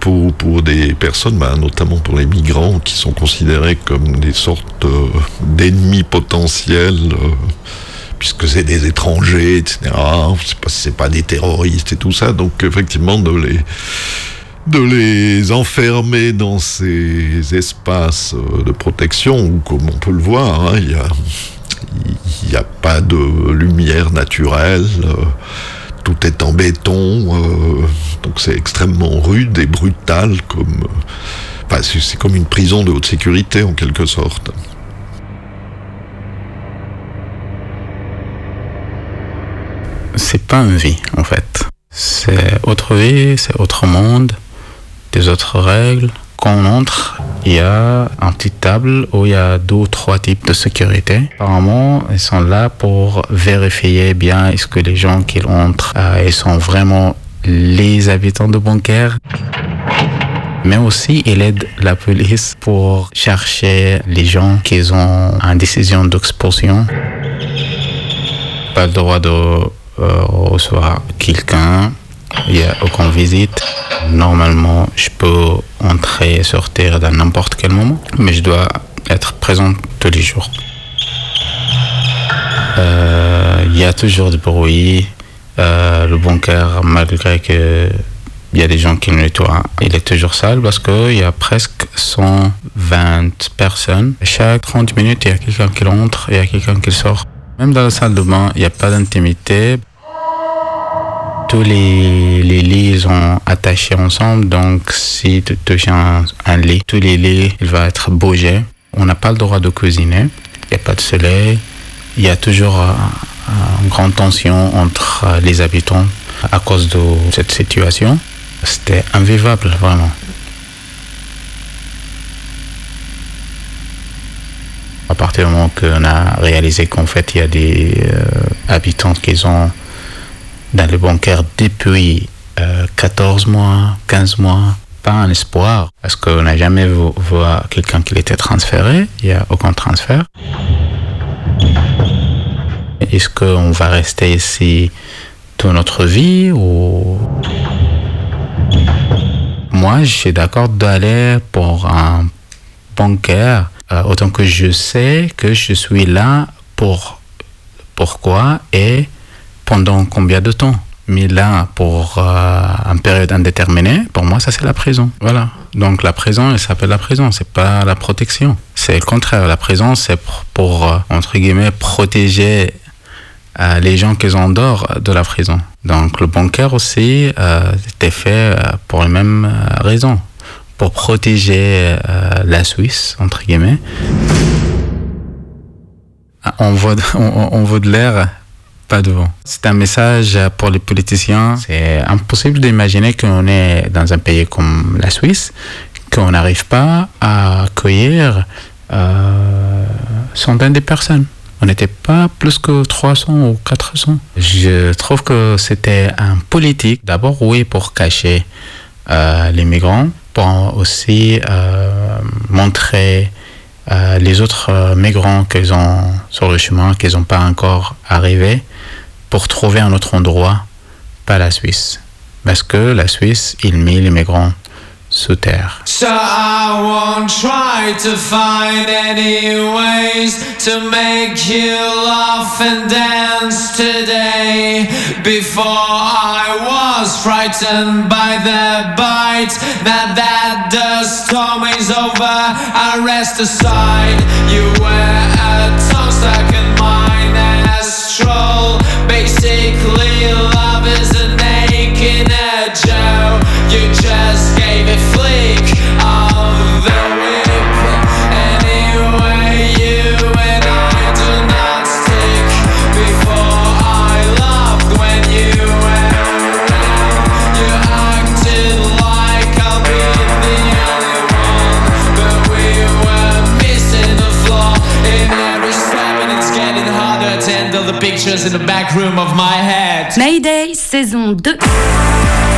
pour, pour des personnes, bah, notamment pour les migrants qui sont considérés comme des sortes euh, d'ennemis potentiels euh, puisque c'est des étrangers, etc. C'est pas, c'est pas des terroristes et tout ça. Donc effectivement de les de les enfermer dans ces espaces euh, de protection où, comme on peut le voir, hein, il y a il n'y a pas de lumière naturelle, tout est en béton, euh, donc c'est extrêmement rude et brutal comme Enfin, c'est c'est comme une prison de haute sécurité en quelque sorte. c'est pas une vie en fait. C'est autre vie, c'est autre monde, des autres règles. Quand on entre, il y a une petite table où il y a deux ou trois types de sécurité. Apparemment, ils sont là pour vérifier bien est-ce que les gens qui entrent, euh, ils sont vraiment les habitants de Bunker. Mais aussi, il aide la police pour chercher les gens qui ont une décision d'expulsion. Pas le droit de euh, recevoir quelqu'un. Il n'y a aucune visite. Normalement, je peux entrer et sortir dans n'importe quel moment, mais je dois être présent tous les jours. Euh, Il y a toujours du bruit. Euh, le bunker, malgré que il y a des gens qui le nettoient, il est toujours sale parce qu'il y a presque 120 personnes. Chaque 30 minutes, il y a quelqu'un qui rentre, il y a quelqu'un qui sort. Même dans la salle de bain, il n'y a pas d'intimité. Tous les, les lits sont attachés ensemble, donc si tu touches un, lit, tous les lits, il va être bougé. On n'a pas le droit de cuisiner, il n'y a pas de soleil. Il y a toujours une grande tension entre euh, les habitants à cause de cette situation. C'était invivable, vraiment. À partir du moment qu'on a réalisé qu'en fait, il y a des euh, habitants qui sont dans le bunker depuis euh, 14 mois, 15 mois, pas un espoir, parce qu'on n'a jamais vu, quelqu'un qui était transféré, il n'y a aucun transfert. Est-ce qu'on va rester ici toute notre vie ou? Moi je suis d'accord d'aller pour un bunker euh, autant que je sais que je suis là pour pourquoi et pendant combien de temps mais là pour euh, une période indéterminée pour moi ça c'est la prison. Voilà. Donc la prison elle s'appelle la prison. C'est pas la protection. C'est le contraire. La prison c'est pour, euh, entre guillemets protéger euh, les gens qui sont en dehors de la prison. Donc le bunker aussi euh, était fait euh, pour les mêmes raisons, pour protéger la Suisse, entre guillemets. Ah, On voit, [laughs] on voit de l'air, pas de vent. C'est un message pour les politiciens. C'est impossible d'imaginer qu'on est dans un pays comme la Suisse, qu'on n'arrive pas à accueillir euh, centaines de personnes. On n'était pas plus que 300 ou 400. Je trouve que c'était un politique, d'abord oui pour cacher euh, les migrants, pour aussi euh, montrer euh, les autres migrants qu'ils ont sur le chemin, qu'ils n'ont pas encore arrivé, pour trouver un autre endroit, pas la Suisse. Parce que la Suisse, il met les migrants sous terre. So I won't try to find any ways to make you laugh and dance today. Before I was frightened by the bite. Now that the storm is over, I rest aside. You were a tongue stuck in mine as troll. Mayday, saison 2.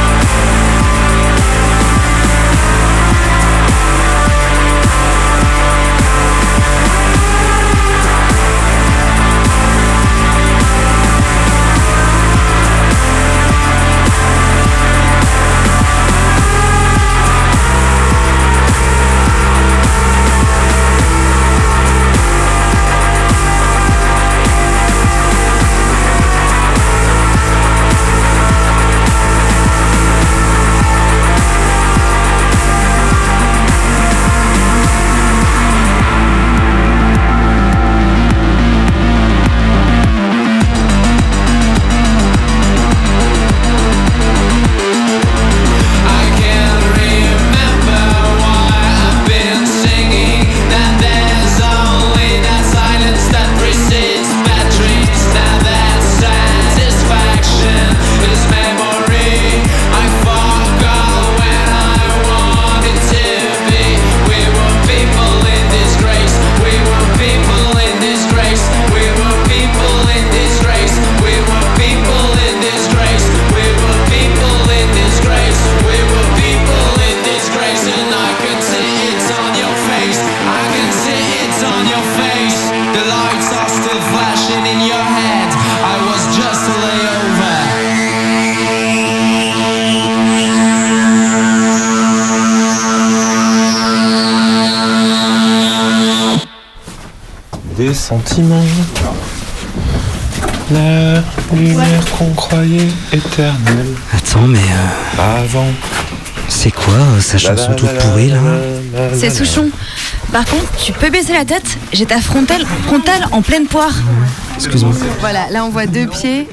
Des sentiments. La lumière qu'on croyait éternelle. Attends, mais. euh, Avant. C'est quoi euh, sa chanson toute pourrie là C'est Souchon. Par contre, tu peux baisser la tête, j'ai ta frontale, frontale en pleine poire. Excuse-moi. Voilà, là on voit deux pieds,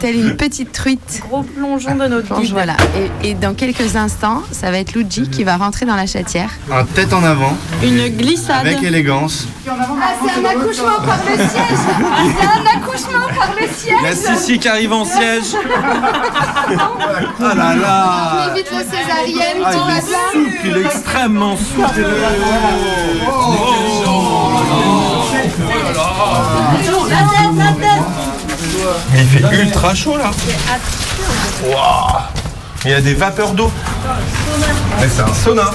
telle une petite truite. Gros plongeon de notre guide. Voilà, et, et dans quelques instants, ça va être Luigi qui va rentrer dans la chatière. Un tête en avant, Une glissade. avec élégance. Ah, c'est un accouchement par le siège C'est un accouchement par le siège La Sissi qui arrive en siège. Ah là là On évite le césarienne, Ah, tout va il est souple, il est extrêmement souple. Mais il fait ultra chaud là. Waouh. Il y a des vapeurs d'eau. Mais c'est un sauna. Là,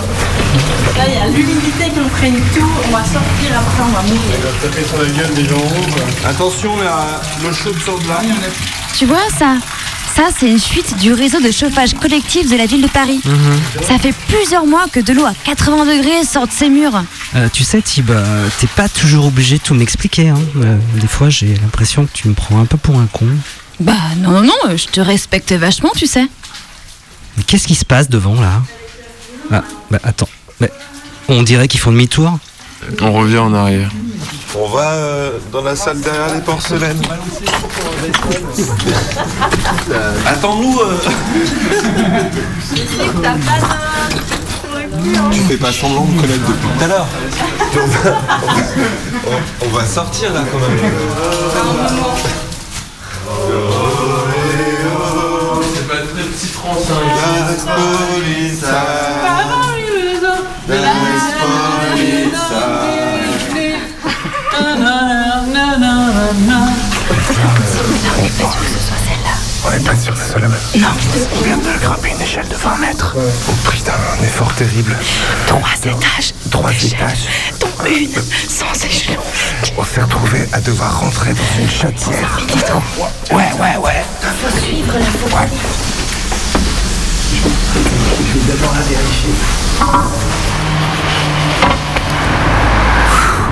il y a l'humidité qui nous prenne tout. On va sortir après, on va mourir. taper sur la gueule des gens en haut. Attention, là, l'eau chaude sort de là. Tu vois ça Ça, c'est une fuite du réseau de chauffage collectif de la ville de Paris. Ça fait plusieurs mois que de l'eau à 80 degrés sort de ces murs. Euh, tu sais, Tib, euh, t'es pas toujours obligé de tout m'expliquer. Hein. Euh, des fois, j'ai l'impression que tu me prends un peu pour un con. Bah non, non, non, je te respecte vachement, tu sais. Mais qu'est-ce qui se passe devant là Ah, bah attends. Mais on dirait qu'ils font demi-tour. On revient en arrière. On va euh, dans la salle derrière les porcelaines. [laughs] Attends-nous. euh. Tu fais pas semblant de connaître depuis tout à l'heure. On va, on- on va sortir là quand même. C'est pas très petit France. On Non. On vient de grimper une échelle de 20 mètres au prix d'un effort terrible. Trois étages. Trois étages. Dont une sans échelon. On s'est retrouvé à devoir rentrer dans une chatière. Ouais, ouais, ouais. Faut suivre la photo. Je vais d'abord la vérifier.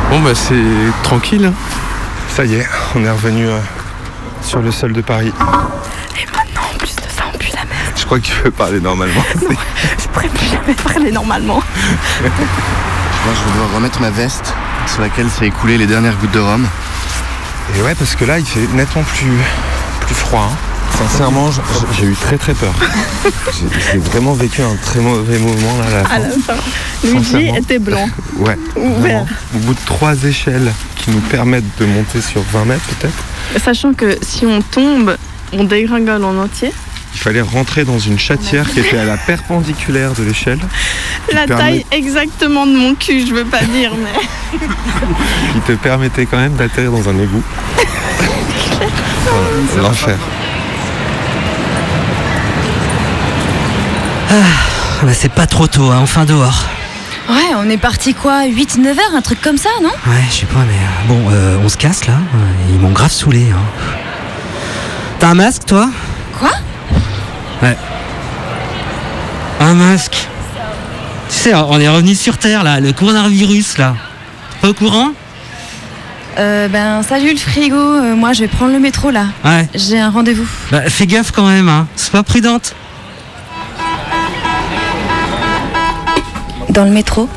Bon bah c'est tranquille. Ça y est, on est revenu euh, sur le sol de Paris. Crois que tu peux parler normalement. [laughs] Je pourrais plus jamais parler normalement. Moi, je vais devoir remettre ma veste sur laquelle s'est écoulé les dernières gouttes de rhum. Et ouais, parce que là, il fait nettement plus, plus froid. hein. Sincèrement, j'ai eu très très peur. [laughs] J'ai vraiment vécu un très mauvais moment là. à la À fin. la fin, Luigi était blanc. [laughs] Ouais. Ouvert. Au bout de trois échelles qui nous permettent de monter sur 20 mètres peut-être, Sachant que si on tombe, on dégringole en entier. Il fallait rentrer dans une chatière qui était à la perpendiculaire de l'échelle. La permet- taille exactement de mon cul, je veux pas dire, mais. [laughs] qui te permettait quand même d'atterrir dans un égout. [laughs] Voilà, L'enfer. Ah, bah c'est pas trop tôt, hein, enfin dehors. Ouais, on est parti quoi 8-9 heures, un truc comme ça, non? Ouais, je sais pas, mais euh, bon, euh, on se casse là. Ils m'ont grave saoulé. Hein. T'as un masque, toi? Quoi? Ouais. Un masque. Tu sais, on est revenu sur Terre là, le coronavirus là. Pas au courant? Euh, ben, salut le frigo, euh, moi je vais prendre le métro là. Ouais. J'ai un rendez-vous. Bah, fais gaffe quand même, hein. C'est pas prudente. Dans le métro,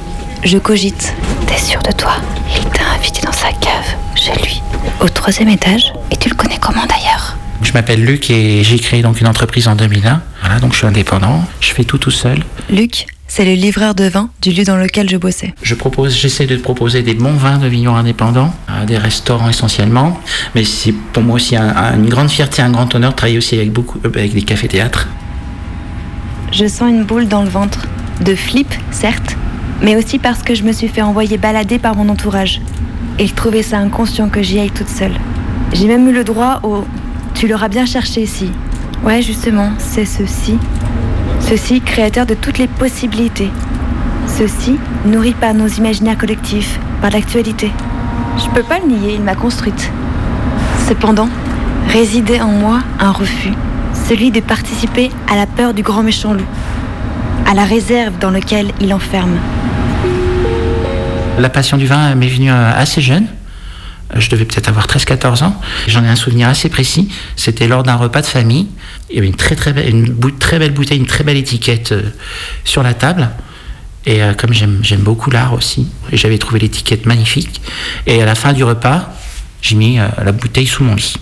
je cogite. T'es sûr de toi? Il t'a invité dans sa cave, chez lui, au troisième étage. Et tu le connais comment d'ailleurs? Je m'appelle Luc et j'ai créé donc une entreprise en 2001. Voilà, donc je suis indépendant. Je fais tout tout seul. Luc, c'est le livreur de vin du lieu dans lequel je bossais. Je propose, j'essaie de proposer des bons vins de vignerons indépendants à des restaurants essentiellement. Mais c'est pour moi aussi un- un- une grande fierté, un grand honneur de travailler aussi avec beaucoup, euh, avec des cafés-théâtres. Je sens une boule dans le ventre. De flip, certes, mais aussi parce que je me suis fait envoyer balader par mon entourage. Et je trouvais ça inconscient que j'y aille toute seule. J'ai même eu le droit au Tu l'auras bien cherché ici. Ouais, justement, c'est ceci. Ceci, créateur de toutes les possibilités. Ceci, nourri par nos imaginaires collectifs, par l'actualité. Je peux pas le nier, il m'a construite. Cependant, résidait en moi un refus, celui de participer à la peur du grand méchant loup, à la réserve dans laquelle il enferme. La passion du vin m'est venue euh, assez jeune. Je devais peut-être avoir 13-14 ans. J'en ai un souvenir assez précis. C'était lors d'un repas de famille. Il y avait une très très belle, bouteille, une très belle étiquette euh, sur la table. Et euh, comme j'aime beaucoup l'art aussi, j'avais trouvé l'étiquette magnifique. Et à la fin du repas, j'ai mis euh, la bouteille sous mon lit.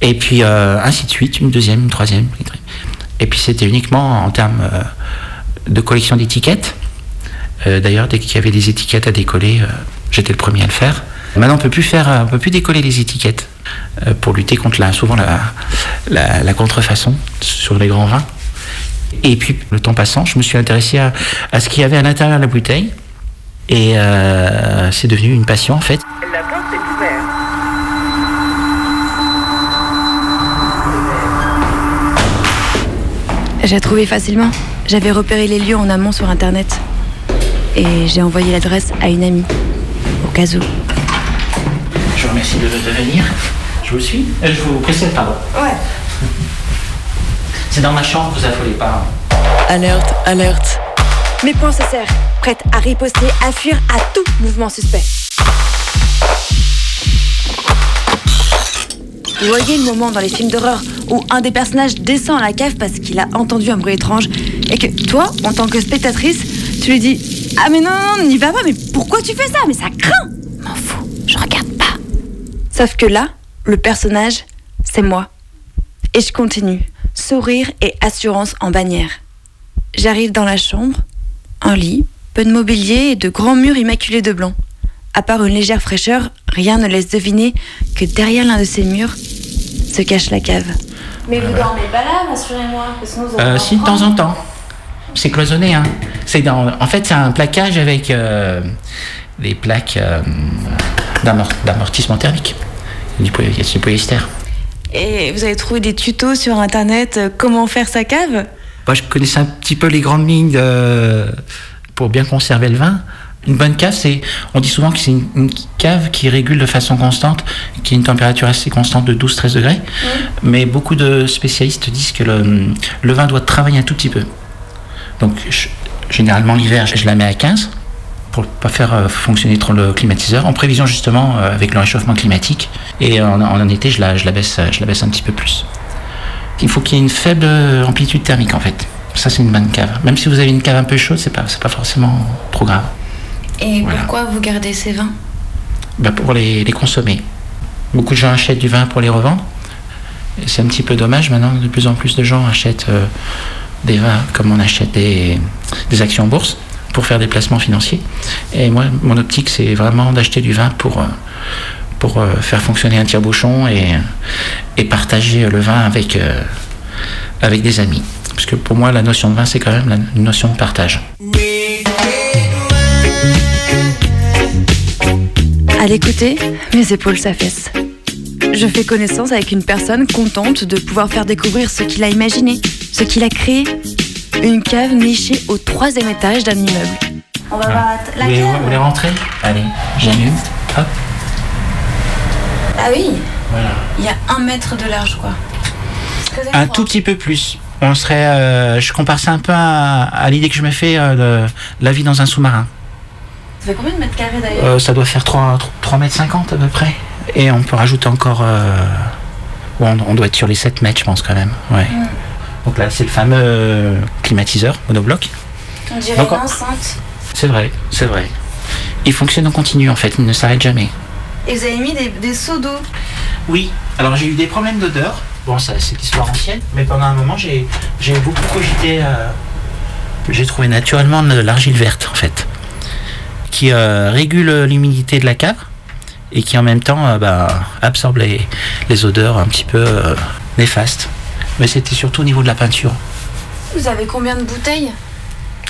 Et puis ainsi de suite, une deuxième, une troisième. Et puis c'était uniquement en termes de collection d'étiquettes. D'ailleurs, dès qu'il y avait des étiquettes à décoller, j'étais le premier à le faire. Maintenant, on peut plus faire, euh, on peut plus décoller les étiquettes euh, pour lutter contre la, souvent la, la, la contrefaçon sur les grands vins. Et puis, le temps passant, je me suis intéressé à, à ce qu'il y avait à l'intérieur de la bouteille. Et euh, c'est devenu une passion en fait. La porte est ouverte. J'ai trouvé facilement. J'avais repéré les lieux en amont sur internet. Et j'ai envoyé l'adresse à une amie. Au cas où. Vous remercie de, de venir. Je vous suis. Euh, je vous précède, pardon. Ouais. [laughs] C'est dans ma chambre, vous affolez pas. Alerte, alerte. Mes poings se serrent, prête à riposter, à fuir à tout mouvement suspect. Vous voyez le moment dans les films d'horreur où un des personnages descend à la cave parce qu'il a entendu un bruit étrange et que toi, en tant que spectatrice, tu lui dis Ah mais non, non, n'y va pas, mais pourquoi tu fais ça? Mais ça craint M'en fous, je regarde. Sauf que là, le personnage, c'est moi. Et je continue, sourire et assurance en bannière. J'arrive dans la chambre, un lit, peu de mobilier et de grands murs immaculés de blanc. À part une légère fraîcheur, rien ne laisse deviner que derrière l'un de ces murs se cache la cave. Mais vous dormez pas là, rassurez-moi. Euh, si, de temps en temps. C'est cloisonné, hein. C'est dans, en fait, c'est un plaquage avec euh, des plaques euh, d'amort- d'amortissement thermique. Du poly- polyester. Et vous avez trouvé des tutos sur internet euh, comment faire sa cave? Moi, je connaissais un petit peu les grandes lignes de- pour bien conserver le vin. Une bonne cave, c'est, on dit souvent que c'est une, une cave qui régule de façon constante, qui a une température assez constante de 12-13 degrés. Mais beaucoup de spécialistes disent que le, le vin doit travailler un tout petit peu. Donc, je- généralement, l'hiver, je la mets à 15 pour ne pas faire euh, fonctionner trop le climatiseur, en prévision justement euh, avec le réchauffement climatique. Et en, en été, je la, je, la baisse, je la baisse un petit peu plus. Il faut qu'il y ait une faible amplitude thermique en fait. Ça, c'est une bonne cave. Même si vous avez une cave un peu chaude, c'est pas, pas forcément trop grave. Et Voilà. pourquoi vous gardez ces vins? Bah, pour les, les consommer. Beaucoup de gens achètent du vin pour les revendre. C'est un petit peu dommage maintenant, de plus en plus de gens achètent euh, des vins comme on achète des, des actions en bourse pour faire des placements financiers. Et moi, mon optique, c'est vraiment d'acheter du vin pour, euh, pour euh, faire fonctionner un tire-bouchon et, et partager le vin avec, euh, avec des amis. Parce que pour moi, la notion de vin, c'est quand même la- notion de partage. À l'écouter, mes épaules s'affaissent. Je fais connaissance avec une personne contente de pouvoir faire découvrir ce qu'il a imaginé, ce qu'il a créé. Une cave nichée au troisième étage d'un immeuble. On va voir la, vous, voulez, cave. vous voulez rentrer Allez, j'allume. Hop, Ah oui, voilà. il y a un mètre de large, quoi. Un tout petit peu plus. On serait, euh, je compare ça un peu à, à l'idée que je me fais euh, de la vie dans un sous-marin. Ça fait combien de mètres carrés d'ailleurs Euh, ça doit faire 3, 3 mètres 50 à peu près. Et on peut rajouter encore. euh, bon, on doit être sur les 7 mètres, je pense quand même. Ouais. Mm. Donc là, c'est le fameux climatiseur monobloc. On dirait une enceinte. C'est vrai, c'est vrai. Il fonctionne en continu en fait, il ne s'arrête jamais. Et vous avez mis des, des seaux d'eau. Oui, alors j'ai eu des problèmes d'odeur. Bon, ça, c'est l'histoire ancienne, mais pendant un moment, j'ai j'ai beaucoup cogité. euh, j'ai trouvé naturellement de l'argile verte, en fait, qui euh, régule l'humidité de la cave et qui en même temps euh, bah, absorbe les, les odeurs un petit peu néfastes. Mais c'était surtout au niveau de la peinture. Vous avez combien de bouteilles?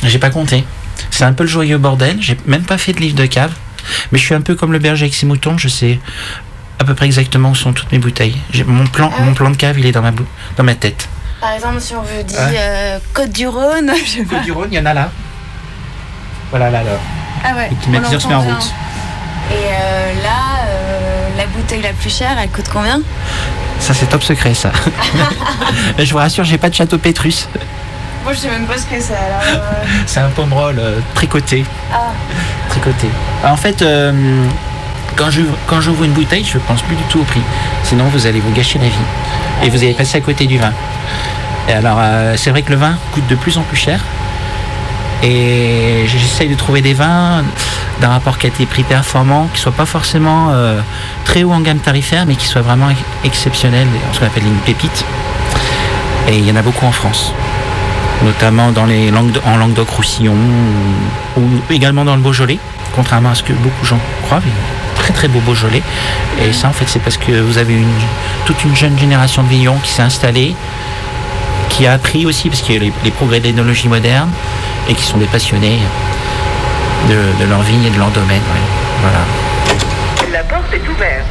J'ai pas compté. C'est un peu le joyeux bordel. J'ai même pas fait de livre de cave. Mais je suis un peu comme le berger avec ses moutons. Je sais à peu près exactement où sont toutes mes bouteilles. Mon plan, mon plan de cave, il est dans ma, dans ma tête. Par exemple, si on veut dire Ouais. euh, Côte du Rhône, je sais pas. Côte du Rhône, il y en a là. Voilà, là, là. Ah ouais. Climatiseur on se met en route. bien. Et euh, là, euh, la bouteille la plus chère, elle coûte combien? Ça, c'est top secret, ça. Mais [laughs] je vous rassure, j'ai pas de château Pétrus. Moi, je sais même pas ce que c'est alors. euh, C'est un pomerol euh, tricoté. Ah, tricoté. En fait, euh, quand je quand j'ouvre une bouteille, je pense plus du tout au prix. Sinon, vous allez vous gâcher la vie et vous allez passer à côté du vin. Et alors, euh, c'est vrai que le vin coûte de plus en plus cher. Et j'essaye de trouver des vins d'un rapport qualité-prix performant qui soient pas forcément euh, très haut en gamme tarifaire, mais qui soient vraiment exceptionnels, ce qu'on appelle une pépite. Et il y en a beaucoup en France, notamment en Languedoc-Roussillon ou, également dans le Beaujolais, contrairement à ce que beaucoup de gens croient. un Très très beau Beaujolais. Et ça, en fait, c'est parce que vous avez toute une jeune génération de vignerons qui s'est installée, qui a appris aussi, parce qu'il y a les, les progrès de l'ethnologie moderne, et qui sont des passionnés de, de leur vigne et de leur domaine. ouais. Voilà. La porte est ouverte.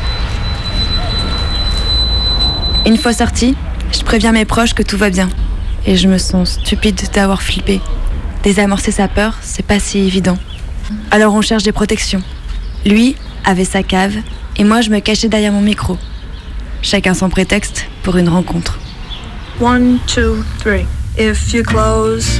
Une fois sortie, je préviens mes proches que tout va bien. Et je me sens stupide d'avoir flippé. Désamorcer sa peur, c'est pas si évident. Alors on cherche des protections. Lui avait sa cave et moi je me cachais derrière mon micro. Chacun son prétexte pour une rencontre. One, two, three. If you close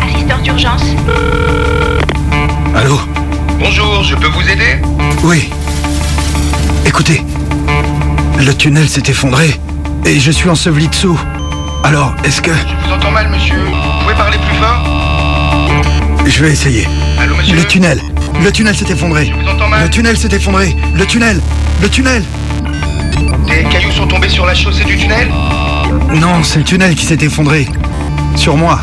Assistant d'urgence. Allô Bonjour, je peux vous aider? Oui. Écoutez, le tunnel s'est effondré et je suis enseveli dessous. Alors, est-ce que... Je vous entends mal, monsieur. Vous pouvez parler plus fort? Je vais essayer. Allô, monsieur Le tunnel. Le tunnel s'est effondré. Le tunnel s'est effondré. Le tunnel. Le tunnel. Des cailloux sont tombés sur la chaussée du tunnel Non, c'est le tunnel qui s'est effondré. Sur moi.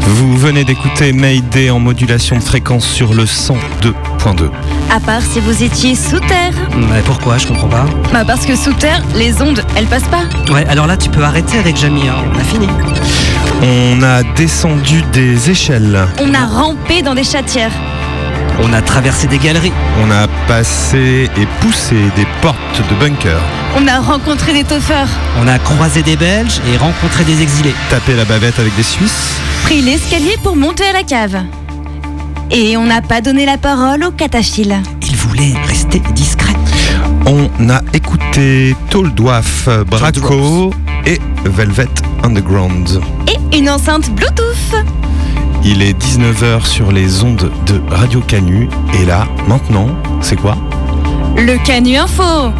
Vous venez d'écouter Mayday en modulation de fréquence sur le 102.2. À part si vous étiez sous terre. Mais pourquoi? Je comprends pas. Bah parce que sous terre, les ondes, elles passent pas. Ouais, alors là, tu peux arrêter avec Jamie. hein. On a fini. On a descendu des échelles. On a rampé dans des chatières. On a traversé des galeries. On a passé et poussé des portes de bunkers. On a rencontré des toffeurs. On a croisé des Belges et rencontré des exilés. Tapé la bavette avec des Suisses. Pris l'escalier pour monter à la cave. Et on n'a pas donné la parole au cataphiles. Il voulait rester discret. On a écouté Tall Dwarf, Braco et Velvet Underground. Et une enceinte Bluetooth. Il est 19h sur les ondes de Radio Canu. Et là, maintenant, c'est quoi? Le Canu Info.